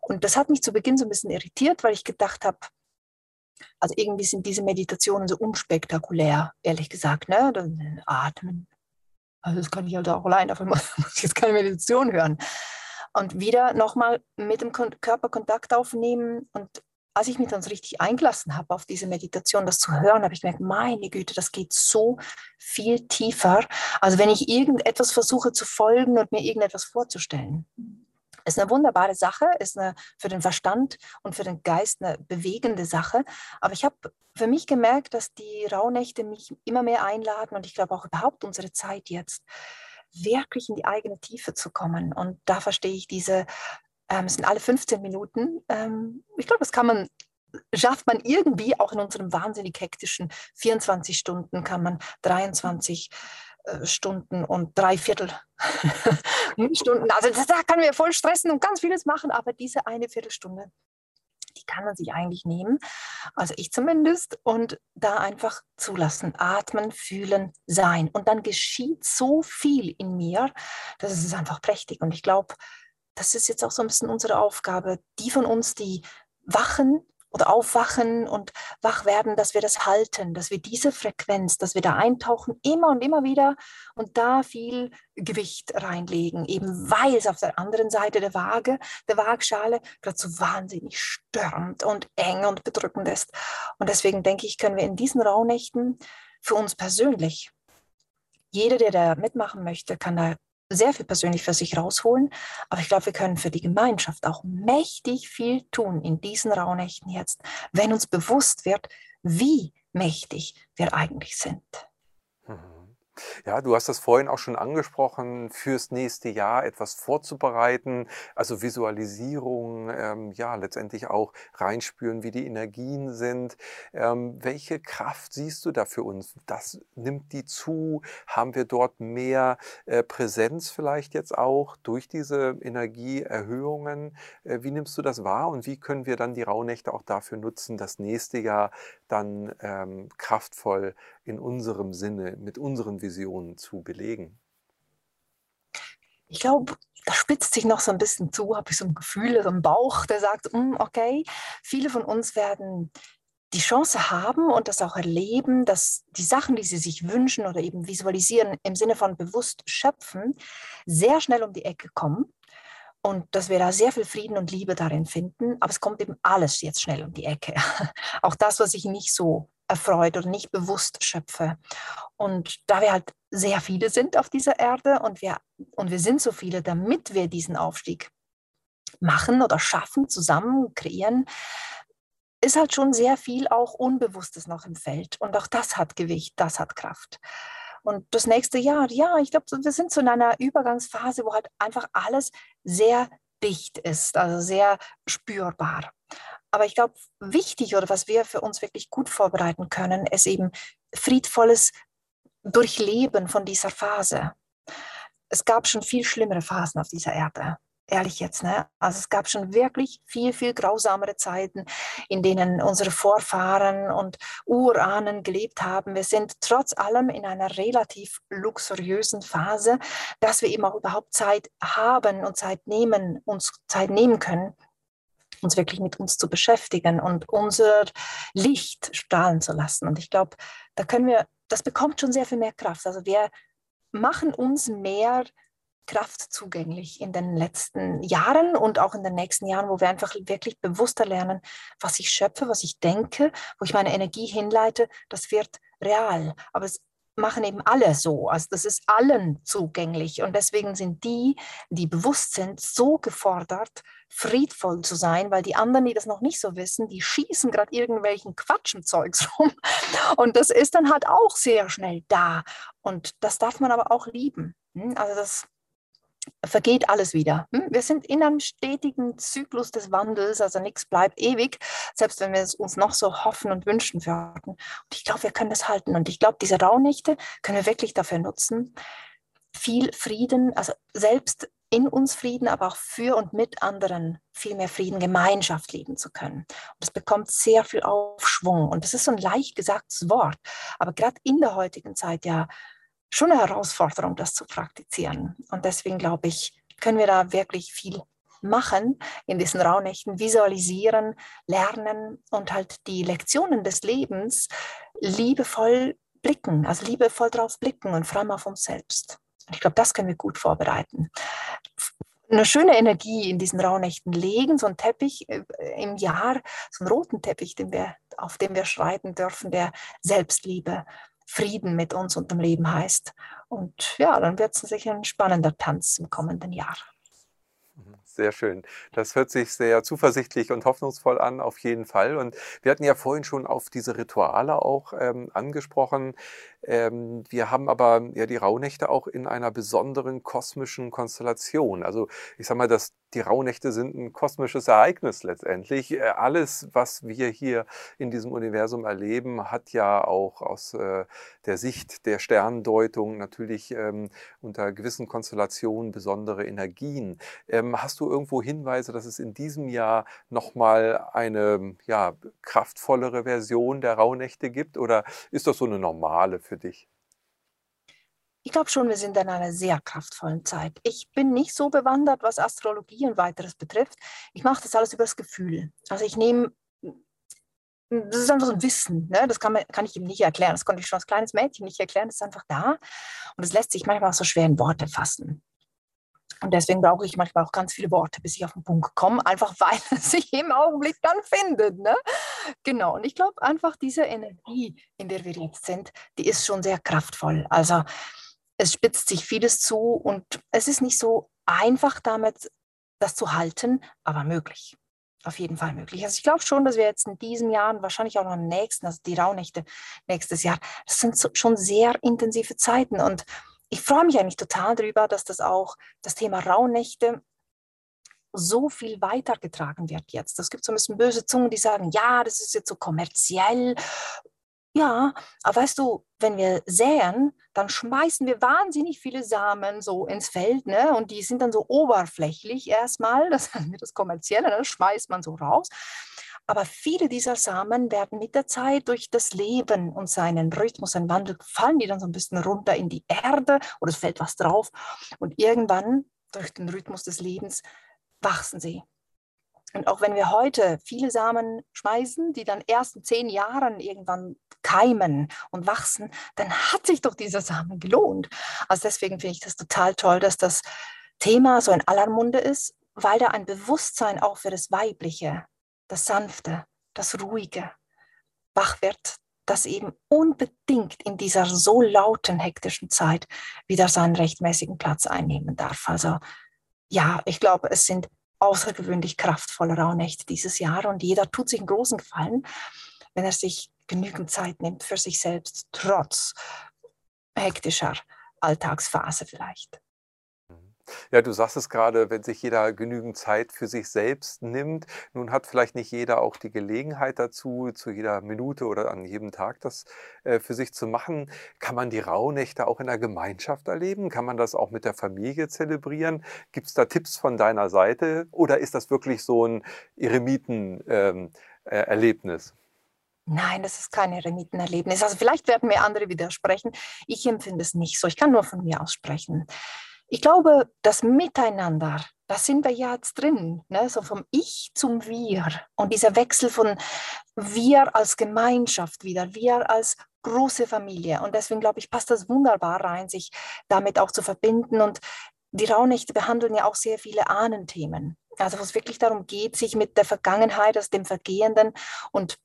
Und das hat mich zu Beginn so ein bisschen irritiert, weil ich gedacht habe, also irgendwie sind diese Meditationen so unspektakulär, ehrlich gesagt. Ne? Dann atmen. Also das kann ich halt auch allein, dafür muss ich jetzt keine Meditation hören. Und wieder nochmal mit dem Körper Kontakt aufnehmen. Und als ich mich dann so richtig eingelassen habe auf diese Meditation, das zu hören, habe ich gemerkt, meine Güte, das geht so viel tiefer. Also wenn ich irgendetwas versuche zu folgen und mir irgendetwas vorzustellen. Ist eine wunderbare Sache, ist eine, für den Verstand und für den Geist eine bewegende Sache. Aber ich habe für mich gemerkt, dass die Rauhnächte mich immer mehr einladen und ich glaube auch überhaupt unsere Zeit jetzt, wirklich in die eigene Tiefe zu kommen. Und da verstehe ich diese, ähm, es sind alle 15 Minuten. Ähm, ich glaube, das kann man schafft man irgendwie auch in unserem wahnsinnig hektischen 24 Stunden, kann man 23 äh, Stunden und drei Viertel Stunden. Also da kann wir voll stressen und ganz vieles machen, aber diese eine Viertelstunde, kann man sich eigentlich nehmen, also ich zumindest, und da einfach zulassen, atmen, fühlen, sein. Und dann geschieht so viel in mir, das ist einfach prächtig. Und ich glaube, das ist jetzt auch so ein bisschen unsere Aufgabe, die von uns, die wachen, oder aufwachen und wach werden, dass wir das halten, dass wir diese Frequenz, dass wir da eintauchen, immer und immer wieder und da viel Gewicht reinlegen, eben weil es auf der anderen Seite der Waage, der Waagschale gerade so wahnsinnig stürmt und eng und bedrückend ist. Und deswegen denke ich, können wir in diesen Rauhnächten für uns persönlich, jeder, der da mitmachen möchte, kann da sehr viel persönlich für sich rausholen. Aber ich glaube, wir können für die Gemeinschaft auch mächtig viel tun in diesen Rauhnächten jetzt, wenn uns bewusst wird, wie mächtig wir eigentlich sind. Ja, du hast das vorhin auch schon angesprochen, fürs nächste Jahr etwas vorzubereiten, also Visualisierung, ähm, ja, letztendlich auch reinspüren, wie die Energien sind. Ähm, welche Kraft siehst du da für uns? Das nimmt die zu? Haben wir dort mehr äh, Präsenz vielleicht jetzt auch durch diese Energieerhöhungen? Äh, wie nimmst du das wahr und wie können wir dann die Rauhnächte auch dafür nutzen, das nächste Jahr dann ähm, kraftvoll in unserem Sinne, mit unseren Visionen zu belegen? Ich glaube, da spitzt sich noch so ein bisschen zu, habe ich so ein Gefühl, ein Bauch, der sagt, mm, okay, viele von uns werden die Chance haben und das auch erleben, dass die Sachen, die sie sich wünschen oder eben visualisieren, im Sinne von bewusst schöpfen, sehr schnell um die Ecke kommen und dass wir da sehr viel Frieden und Liebe darin finden. Aber es kommt eben alles jetzt schnell um die Ecke. Auch das, was ich nicht so erfreut oder nicht bewusst schöpfe. Und da wir halt sehr viele sind auf dieser Erde und wir, und wir sind so viele, damit wir diesen Aufstieg machen oder schaffen, zusammen kreieren, ist halt schon sehr viel auch Unbewusstes noch im Feld. Und auch das hat Gewicht, das hat Kraft. Und das nächste Jahr, ja, ich glaube, wir sind in einer Übergangsphase, wo halt einfach alles sehr dicht ist, also sehr spürbar. Aber ich glaube, wichtig oder was wir für uns wirklich gut vorbereiten können, ist eben friedvolles Durchleben von dieser Phase. Es gab schon viel schlimmere Phasen auf dieser Erde ehrlich jetzt, ne? Also es gab schon wirklich viel, viel grausamere Zeiten, in denen unsere Vorfahren und Urahnen gelebt haben. Wir sind trotz allem in einer relativ luxuriösen Phase, dass wir eben auch überhaupt Zeit haben und Zeit nehmen, uns Zeit nehmen können, uns wirklich mit uns zu beschäftigen und unser Licht strahlen zu lassen. Und ich glaube, da können wir, das bekommt schon sehr viel mehr Kraft. Also wir machen uns mehr Kraft zugänglich in den letzten Jahren und auch in den nächsten Jahren, wo wir einfach wirklich bewusster lernen, was ich schöpfe, was ich denke, wo ich meine Energie hinleite, das wird real. Aber es machen eben alle so. Also das ist allen zugänglich. Und deswegen sind die, die bewusst sind, so gefordert, friedvoll zu sein, weil die anderen, die das noch nicht so wissen, die schießen gerade irgendwelchen Quatschenzeugs rum. Und das ist dann halt auch sehr schnell da. Und das darf man aber auch lieben. Hm? Also das vergeht alles wieder. Hm? Wir sind in einem stetigen Zyklus des Wandels, also nichts bleibt ewig, selbst wenn wir es uns noch so hoffen und wünschen würden. Und ich glaube, wir können das halten. Und ich glaube, diese Rauhnächte können wir wirklich dafür nutzen, viel Frieden, also selbst in uns Frieden, aber auch für und mit anderen viel mehr Frieden, Gemeinschaft leben zu können. Und das bekommt sehr viel Aufschwung. Und das ist so ein leicht gesagtes Wort, aber gerade in der heutigen Zeit ja schon eine Herausforderung, das zu praktizieren. Und deswegen glaube ich, können wir da wirklich viel machen in diesen Rauhnächten, visualisieren, lernen und halt die Lektionen des Lebens liebevoll blicken, also liebevoll drauf blicken und vor allem auf uns selbst. Und ich glaube, das können wir gut vorbereiten. Eine schöne Energie in diesen Rauhnächten legen, so ein Teppich äh, im Jahr, so einen roten Teppich, den wir, auf dem wir schreiben dürfen, der Selbstliebe, Frieden mit uns und dem Leben heißt. Und ja, dann wird es sicher ein spannender Tanz im kommenden Jahr. Sehr schön. Das hört sich sehr zuversichtlich und hoffnungsvoll an, auf jeden Fall. Und wir hatten ja vorhin schon auf diese Rituale auch ähm, angesprochen. Ähm, wir haben aber ja die Rauhnächte auch in einer besonderen kosmischen Konstellation. Also ich sage mal, dass die Rauhnächte sind ein kosmisches Ereignis letztendlich. Äh, alles, was wir hier in diesem Universum erleben, hat ja auch aus äh, der Sicht der Sterndeutung natürlich ähm, unter gewissen Konstellationen besondere Energien. Ähm, hast du irgendwo Hinweise, dass es in diesem Jahr nochmal eine ja, kraftvollere Version der Rauhnächte gibt? Oder ist das so eine normale für dich? Ich glaube schon, wir sind in einer sehr kraftvollen Zeit. Ich bin nicht so bewandert, was Astrologie und weiteres betrifft. Ich mache das alles über das Gefühl. Also ich nehme, das ist einfach so ein Wissen, ne? das kann, man, kann ich ihm nicht erklären. Das konnte ich schon als kleines Mädchen nicht erklären, das ist einfach da. Und es lässt sich manchmal auch so schwer in Worte fassen. Und deswegen brauche ich manchmal auch ganz viele Worte, bis ich auf den Punkt komme, einfach weil es sich im Augenblick dann findet. Ne? Genau, und ich glaube einfach, diese Energie, in der wir jetzt sind, die ist schon sehr kraftvoll. Also es spitzt sich vieles zu und es ist nicht so einfach damit, das zu halten, aber möglich. Auf jeden Fall möglich. Also ich glaube schon, dass wir jetzt in diesem Jahr und wahrscheinlich auch noch im nächsten, also die Rauhnächte nächstes Jahr, das sind so, schon sehr intensive Zeiten und ich freue mich eigentlich total darüber, dass das auch das Thema Rauhnächte so viel weitergetragen wird jetzt. Es gibt so ein bisschen böse Zungen, die sagen, ja, das ist jetzt so kommerziell. Ja, aber weißt du, wenn wir säen, dann schmeißen wir wahnsinnig viele Samen so ins Feld, ne? Und die sind dann so oberflächlich erstmal, das ist das Kommerzielle, ne? das schmeißt man so raus. Aber viele dieser Samen werden mit der Zeit durch das Leben und seinen Rhythmus, seinen Wandel, fallen die dann so ein bisschen runter in die Erde oder es fällt was drauf. Und irgendwann, durch den Rhythmus des Lebens, wachsen sie. Und auch wenn wir heute viele Samen schmeißen, die dann erst in zehn Jahren irgendwann keimen und wachsen, dann hat sich doch dieser Samen gelohnt. Also deswegen finde ich das total toll, dass das Thema so in aller Munde ist, weil da ein Bewusstsein auch für das Weibliche das Sanfte, das Ruhige wach wird, das eben unbedingt in dieser so lauten, hektischen Zeit wieder seinen rechtmäßigen Platz einnehmen darf. Also ja, ich glaube, es sind außergewöhnlich kraftvolle Rauhnächte dieses Jahr und jeder tut sich einen großen Gefallen, wenn er sich genügend Zeit nimmt für sich selbst, trotz hektischer Alltagsphase vielleicht. Ja, du sagst es gerade, wenn sich jeder genügend Zeit für sich selbst nimmt. Nun hat vielleicht nicht jeder auch die Gelegenheit dazu, zu jeder Minute oder an jedem Tag das äh, für sich zu machen. Kann man die Rauhnächte auch in der Gemeinschaft erleben? Kann man das auch mit der Familie zelebrieren? Gibt es da Tipps von deiner Seite oder ist das wirklich so ein Eremiten-Erlebnis? Ähm, äh, Nein, das ist kein Eremitenerlebnis. Also vielleicht werden mir andere widersprechen. Ich empfinde es nicht so. Ich kann nur von mir aussprechen. Ich glaube, das Miteinander, da sind wir ja jetzt drin, ne? so vom Ich zum Wir und dieser Wechsel von wir als Gemeinschaft wieder, wir als große Familie. Und deswegen glaube ich, passt das wunderbar rein, sich damit auch zu verbinden. Und die Rauhnächte behandeln ja auch sehr viele Ahnenthemen. Also wo es wirklich darum geht, sich mit der Vergangenheit, aus dem Vergehenden und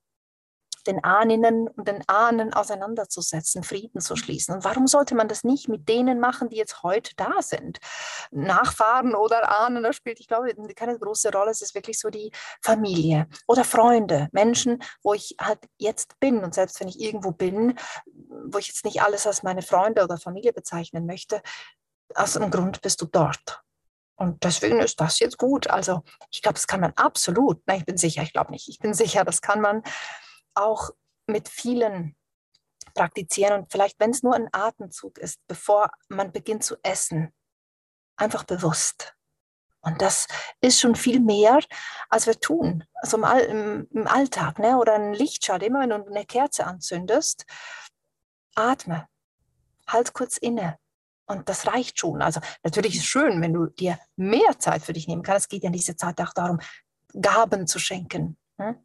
den Ahninnen und den Ahnen auseinanderzusetzen, Frieden zu schließen. Und warum sollte man das nicht mit denen machen, die jetzt heute da sind? Nachfahren oder Ahnen, das spielt, ich glaube, keine große Rolle. Es ist wirklich so die Familie oder Freunde, Menschen, wo ich halt jetzt bin. Und selbst wenn ich irgendwo bin, wo ich jetzt nicht alles als meine Freunde oder Familie bezeichnen möchte, aus einem Grund bist du dort. Und deswegen ist das jetzt gut. Also ich glaube, das kann man absolut. Nein, ich bin sicher, ich glaube nicht. Ich bin sicher, das kann man auch mit vielen praktizieren und vielleicht, wenn es nur ein Atemzug ist, bevor man beginnt zu essen, einfach bewusst. Und das ist schon viel mehr, als wir tun. Also im, All, im, im Alltag, ne? oder ein Lichtschalt, immer wenn du eine Kerze anzündest, atme, halt kurz inne. Und das reicht schon. Also natürlich ist es schön, wenn du dir mehr Zeit für dich nehmen kannst. Es geht ja in dieser Zeit auch darum, Gaben zu schenken. Hm?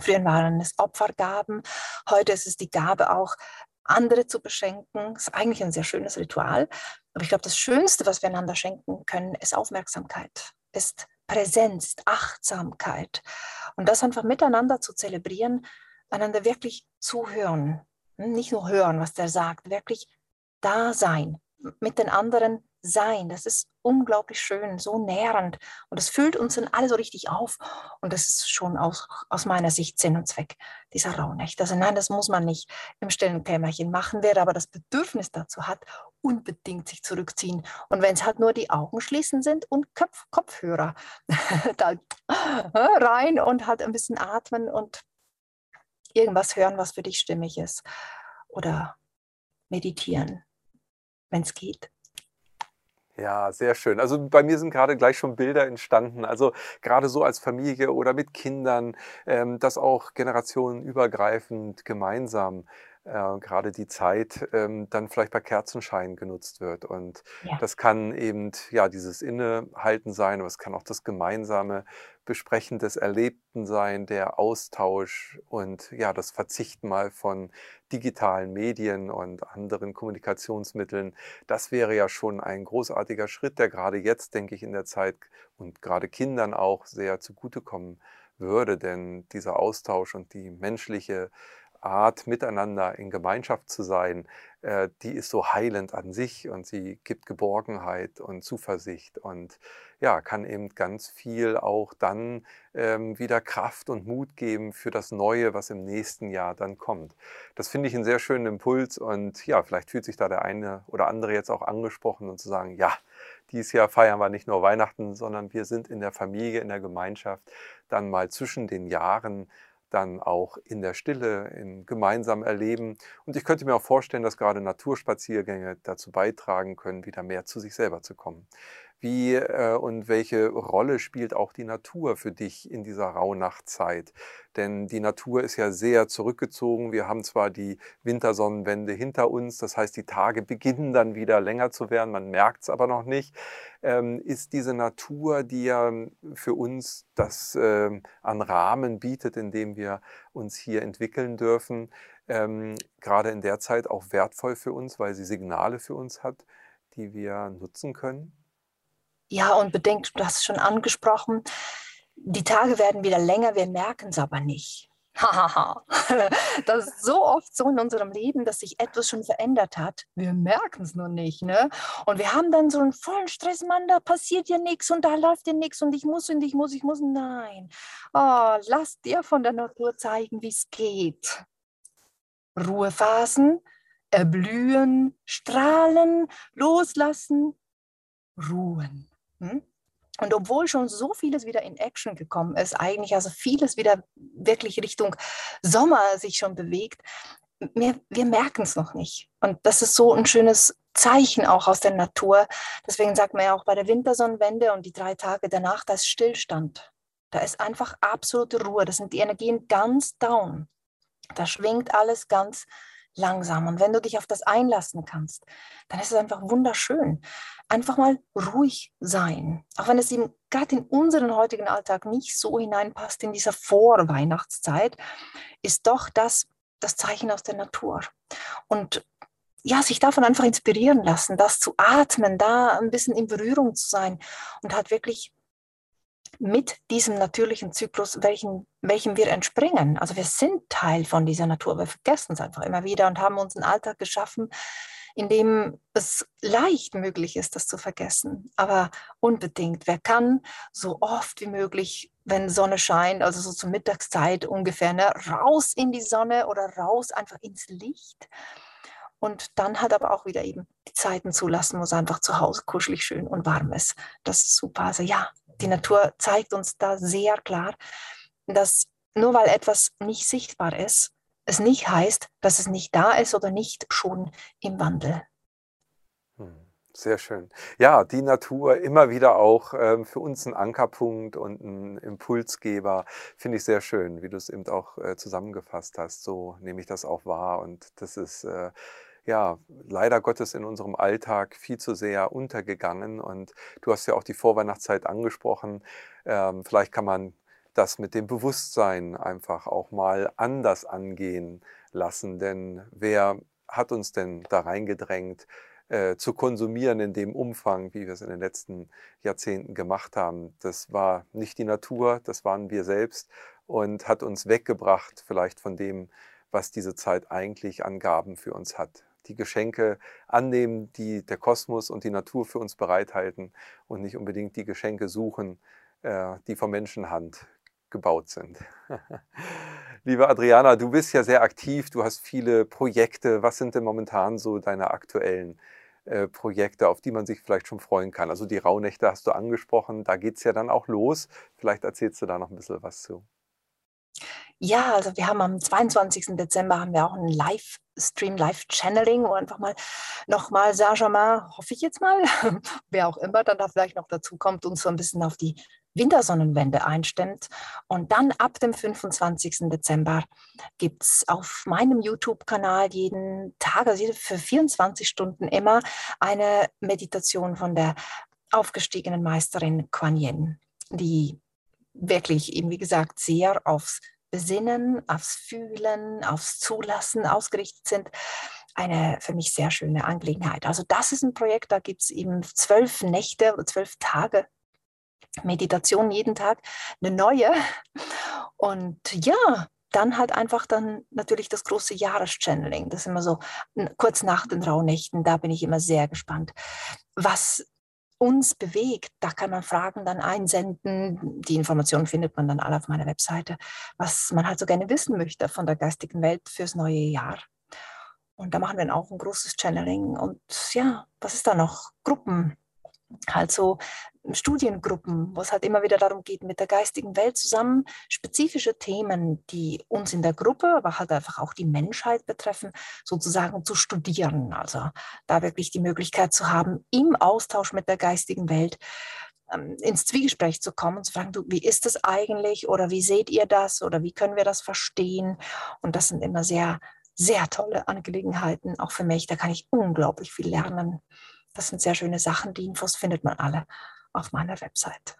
Früher waren es Opfergaben, heute ist es die Gabe auch, andere zu beschenken. Das ist eigentlich ein sehr schönes Ritual. Aber ich glaube, das Schönste, was wir einander schenken können, ist Aufmerksamkeit, ist Präsenz, Achtsamkeit. Und das einfach miteinander zu zelebrieren, einander wirklich zuhören. Nicht nur hören, was der sagt, wirklich da sein, mit den anderen sein. Das ist unglaublich schön, so nährend. Und das füllt uns dann alle so richtig auf. Und das ist schon aus, aus meiner Sicht Sinn und Zweck dieser Rauhnächte. Also nein, das muss man nicht im stillen Kämmerchen machen. Wer aber das Bedürfnis dazu hat, unbedingt sich zurückziehen. Und wenn es halt nur die Augen schließen sind und Köpf Kopfhörer da rein und halt ein bisschen atmen und irgendwas hören, was für dich stimmig ist. Oder meditieren, wenn es geht. Ja, sehr schön. Also bei mir sind gerade gleich schon Bilder entstanden. Also gerade so als Familie oder mit Kindern, ähm, das auch generationenübergreifend gemeinsam äh, gerade die Zeit ähm, dann vielleicht bei Kerzenschein genutzt wird. Und ja. das kann eben ja dieses Innehalten sein, aber es kann auch das gemeinsame Besprechen des Erlebten sein, der Austausch und ja das Verzichten mal von digitalen Medien und anderen Kommunikationsmitteln. Das wäre ja schon ein großartiger Schritt, der gerade jetzt, denke ich, in der Zeit und gerade Kindern auch sehr zugutekommen würde, denn dieser Austausch und die menschliche Art, miteinander in Gemeinschaft zu sein, äh, die ist so heilend an sich und sie gibt Geborgenheit und Zuversicht und ja, kann eben ganz viel auch dann ähm, wieder Kraft und Mut geben für das Neue, was im nächsten Jahr dann kommt. Das finde ich einen sehr schönen Impuls und ja, vielleicht fühlt sich da der eine oder andere jetzt auch angesprochen und zu sagen, ja, dieses Jahr feiern wir nicht nur Weihnachten, sondern wir sind in der Familie, in der Gemeinschaft dann mal zwischen den Jahren dann auch in der Stille, in gemeinsam erleben. Und ich könnte mir auch vorstellen, dass gerade Naturspaziergänge dazu beitragen können, wieder mehr zu sich selber zu kommen. Wie äh, und welche Rolle spielt auch die Natur für dich in dieser Rauhnachtzeit? Denn die Natur ist ja sehr zurückgezogen. Wir haben zwar die Wintersonnenwende hinter uns, das heißt, die Tage beginnen dann wieder länger zu werden, man merkt es aber noch nicht. Ähm, ist diese Natur, die ja für uns das äh, an Rahmen bietet, in dem wir uns hier entwickeln dürfen, ähm, gerade in der Zeit auch wertvoll für uns, weil sie Signale für uns hat, die wir nutzen können? Ja, und bedenkt, du hast es schon angesprochen, die Tage werden wieder länger, wir merken es aber nicht. das ist so oft so in unserem Leben, dass sich etwas schon verändert hat. Wir merken es nur nicht. Ne? Und wir haben dann so einen vollen Stress, Mann, da passiert ja nichts und da läuft ja nichts und ich muss und ich muss, ich muss. Nein. Oh, lass dir von der Natur zeigen, wie es geht. Ruhephasen, erblühen, strahlen, loslassen, ruhen. Hm? Und obwohl schon so vieles wieder in Action gekommen ist, eigentlich also vieles wieder wirklich Richtung Sommer sich schon bewegt, wir, wir merken es noch nicht. Und das ist so ein schönes Zeichen auch aus der Natur. Deswegen sagt man ja auch bei der Wintersonnenwende und die drei Tage danach, da ist Stillstand. Da ist einfach absolute Ruhe. Das sind die Energien ganz down. Da schwingt alles ganz langsam. Und wenn du dich auf das einlassen kannst, dann ist es einfach wunderschön. Einfach mal ruhig sein. Auch wenn es eben gerade in unseren heutigen Alltag nicht so hineinpasst in dieser Vorweihnachtszeit, ist doch das das Zeichen aus der Natur. Und ja, sich davon einfach inspirieren lassen, das zu atmen, da ein bisschen in Berührung zu sein und halt wirklich mit diesem natürlichen Zyklus, welchen, welchem wir entspringen. Also wir sind Teil von dieser Natur. Wir vergessen es einfach immer wieder und haben uns einen Alltag geschaffen, in dem es leicht möglich ist, das zu vergessen. Aber unbedingt. Wer kann so oft wie möglich, wenn Sonne scheint, also so zur Mittagszeit ungefähr, ne, raus in die Sonne oder raus einfach ins Licht. Und dann hat aber auch wieder eben die Zeiten zulassen, wo es einfach zu Hause kuschelig schön und warm ist. Das ist super. Also ja, die Natur zeigt uns da sehr klar, dass nur weil etwas nicht sichtbar ist, es nicht heißt, dass es nicht da ist oder nicht schon im Wandel. Hm, Sehr schön. Ja, die Natur immer wieder auch ähm, für uns ein Ankerpunkt und ein Impulsgeber. Finde ich sehr schön, wie du es eben auch äh, zusammengefasst hast. So nehme ich das auch wahr. Und das ist äh, ja leider Gottes in unserem Alltag viel zu sehr untergegangen. Und du hast ja auch die Vorweihnachtszeit angesprochen. Ähm, vielleicht kann man das mit dem Bewusstsein einfach auch mal anders angehen lassen. Denn wer hat uns denn da reingedrängt? äh, zu konsumieren in dem Umfang, wie wir es in den letzten Jahrzehnten gemacht haben. Das war nicht die Natur, das waren wir selbst und hat uns weggebracht vielleicht von dem, was diese Zeit eigentlich an Gaben für uns hat. Die Geschenke annehmen, die der Kosmos und die Natur für uns bereithalten und nicht unbedingt die Geschenke suchen, äh, die von Menschenhand gebaut sind. Liebe Adriana, du bist ja sehr aktiv, du hast viele Projekte. Was sind denn momentan so deine aktuellen äh, Projekte, auf die man sich vielleicht schon freuen kann. Also die Rauhnächte hast du angesprochen, da geht es ja dann auch los. Vielleicht erzählst du da noch ein bisschen was zu. Ja, also wir haben am 22. Dezember haben wir auch einen Livestream, Live-Channeling, wo einfach mal nochmal Saint-Germain, hoffe ich jetzt mal, wer auch immer dann da vielleicht noch dazu kommt, uns so ein bisschen auf die Wintersonnenwende einstimmt. Und dann ab dem 25. Dezember gibt es auf meinem YouTube-Kanal jeden Tag, also für 24 Stunden immer, eine Meditation von der aufgestiegenen Meisterin Kuan Yin, die wirklich eben, wie gesagt, sehr aufs Besinnen, aufs Fühlen, aufs Zulassen ausgerichtet sind eine für mich sehr schöne Angelegenheit. Also das ist ein Projekt, da gibt es eben zwölf Nächte oder zwölf Tage Meditation jeden Tag eine neue. Und ja, dann halt einfach dann natürlich das große Jahreschanneling. Das ist immer so kurz nach den Rauhnächten. Da bin ich immer sehr gespannt, was uns bewegt. Da kann man Fragen dann einsenden. Die Informationen findet man dann alle auf meiner Webseite, was man halt so gerne wissen möchte von der geistigen Welt fürs neue Jahr. Und da machen wir dann auch ein großes Channeling. Und ja, was ist da noch? Gruppen, halt so Studiengruppen, wo es halt immer wieder darum geht, mit der geistigen Welt zusammen spezifische Themen, die uns in der Gruppe, aber halt einfach auch die Menschheit betreffen, sozusagen zu studieren. Also da wirklich die Möglichkeit zu haben, im Austausch mit der geistigen Welt ähm, ins Zwiegespräch zu kommen und zu fragen, du, wie ist das eigentlich oder wie seht ihr das oder wie können wir das verstehen? Und das sind immer sehr, sehr tolle Angelegenheiten, auch für mich. Da kann ich unglaublich viel lernen. Das sind sehr schöne Sachen. Die Infos findet man alle auf meiner Website.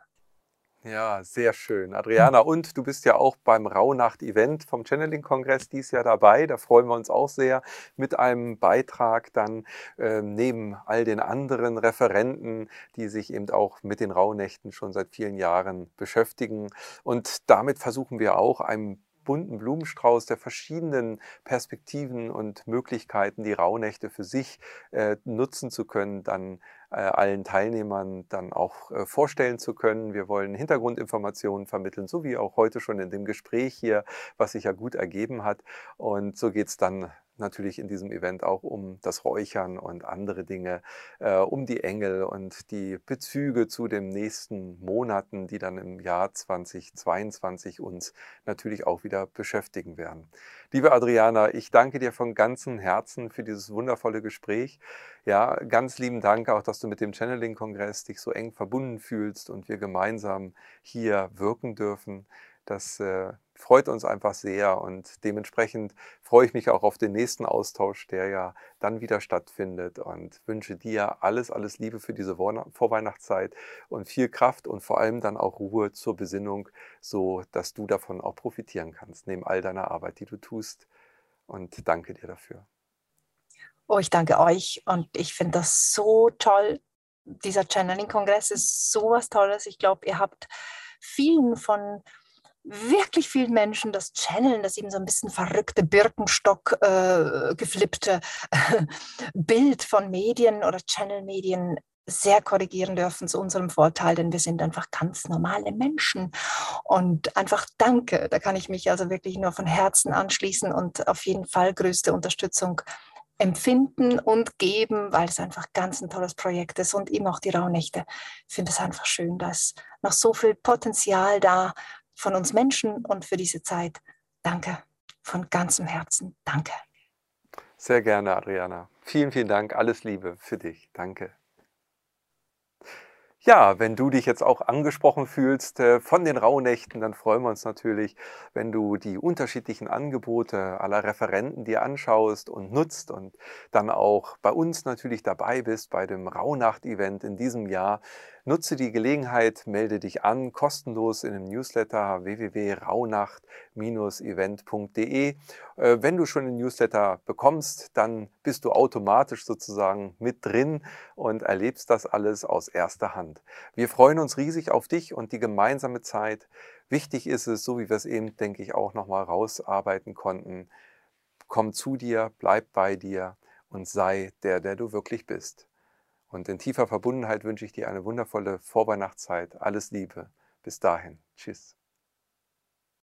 Ja, sehr schön. Adriana, und du bist ja auch beim Rauhnacht-Event vom Channeling-Kongress dieses Jahr dabei. Da freuen wir uns auch sehr mit einem Beitrag dann äh, neben all den anderen Referenten, die sich eben auch mit den Rauhnächten schon seit vielen Jahren beschäftigen. Und damit versuchen wir auch einem bunten Blumenstrauß der verschiedenen Perspektiven und Möglichkeiten, die Rauhnächte für sich äh, nutzen zu können, dann äh, allen Teilnehmern dann auch äh, vorstellen zu können. Wir wollen Hintergrundinformationen vermitteln, so wie auch heute schon in dem Gespräch hier, was sich ja gut ergeben hat. Und so geht es dann natürlich in diesem Event auch um das Räuchern und andere Dinge, äh, um die Engel und die Bezüge zu den nächsten Monaten, die dann im Jahr 2022 uns natürlich auch wieder beschäftigen werden. Liebe Adriana, ich danke dir von ganzem Herzen für dieses wundervolle Gespräch. Ja, ganz lieben Dank auch, dass du mit dem Channeling-Kongress dich so eng verbunden fühlst und wir gemeinsam hier wirken dürfen. Das äh, freut uns einfach sehr und dementsprechend freue ich mich auch auf den nächsten Austausch, der ja dann wieder stattfindet und wünsche dir alles, alles Liebe für diese Vorweihnachtszeit und viel Kraft und vor allem dann auch Ruhe zur Besinnung, so dass du davon auch profitieren kannst, neben all deiner Arbeit, die du tust. Und danke dir dafür. Oh, ich danke euch und ich finde das so toll. Dieser Channeling-Kongress ist so was Tolles. Ich glaube, ihr habt vielen von wirklich vielen Menschen das Channeln, das eben so ein bisschen verrückte Birkenstock äh, geflippte äh, Bild von Medien oder Channel-Medien sehr korrigieren dürfen zu unserem Vorteil, denn wir sind einfach ganz normale Menschen. Und einfach danke, da kann ich mich also wirklich nur von Herzen anschließen und auf jeden Fall größte Unterstützung empfinden und geben, weil es einfach ganz ein tolles Projekt ist und eben auch die Rauhnächte. Ich finde es einfach schön, dass noch so viel Potenzial da von uns Menschen und für diese Zeit. Danke, von ganzem Herzen. Danke. Sehr gerne, Adriana. Vielen, vielen Dank. Alles Liebe für dich. Danke. Ja, wenn du dich jetzt auch angesprochen fühlst äh, von den Rauhnächten, dann freuen wir uns natürlich, wenn du die unterschiedlichen Angebote aller Referenten dir anschaust und nutzt und dann auch bei uns natürlich dabei bist bei dem Rauhnacht-Event in diesem Jahr. Nutze die Gelegenheit, melde dich an, kostenlos in dem Newsletter www.rauhnacht-event.de. Äh, wenn du schon den Newsletter bekommst, dann bist du automatisch sozusagen mit drin und erlebst das alles aus erster Hand. Wir freuen uns riesig auf dich und die gemeinsame Zeit. Wichtig ist es, so wie wir es eben, denke ich, auch nochmal rausarbeiten konnten, komm zu dir, bleib bei dir und sei der, der du wirklich bist. Und in tiefer Verbundenheit wünsche ich dir eine wundervolle Vorweihnachtszeit. Alles Liebe. Bis dahin. Tschüss.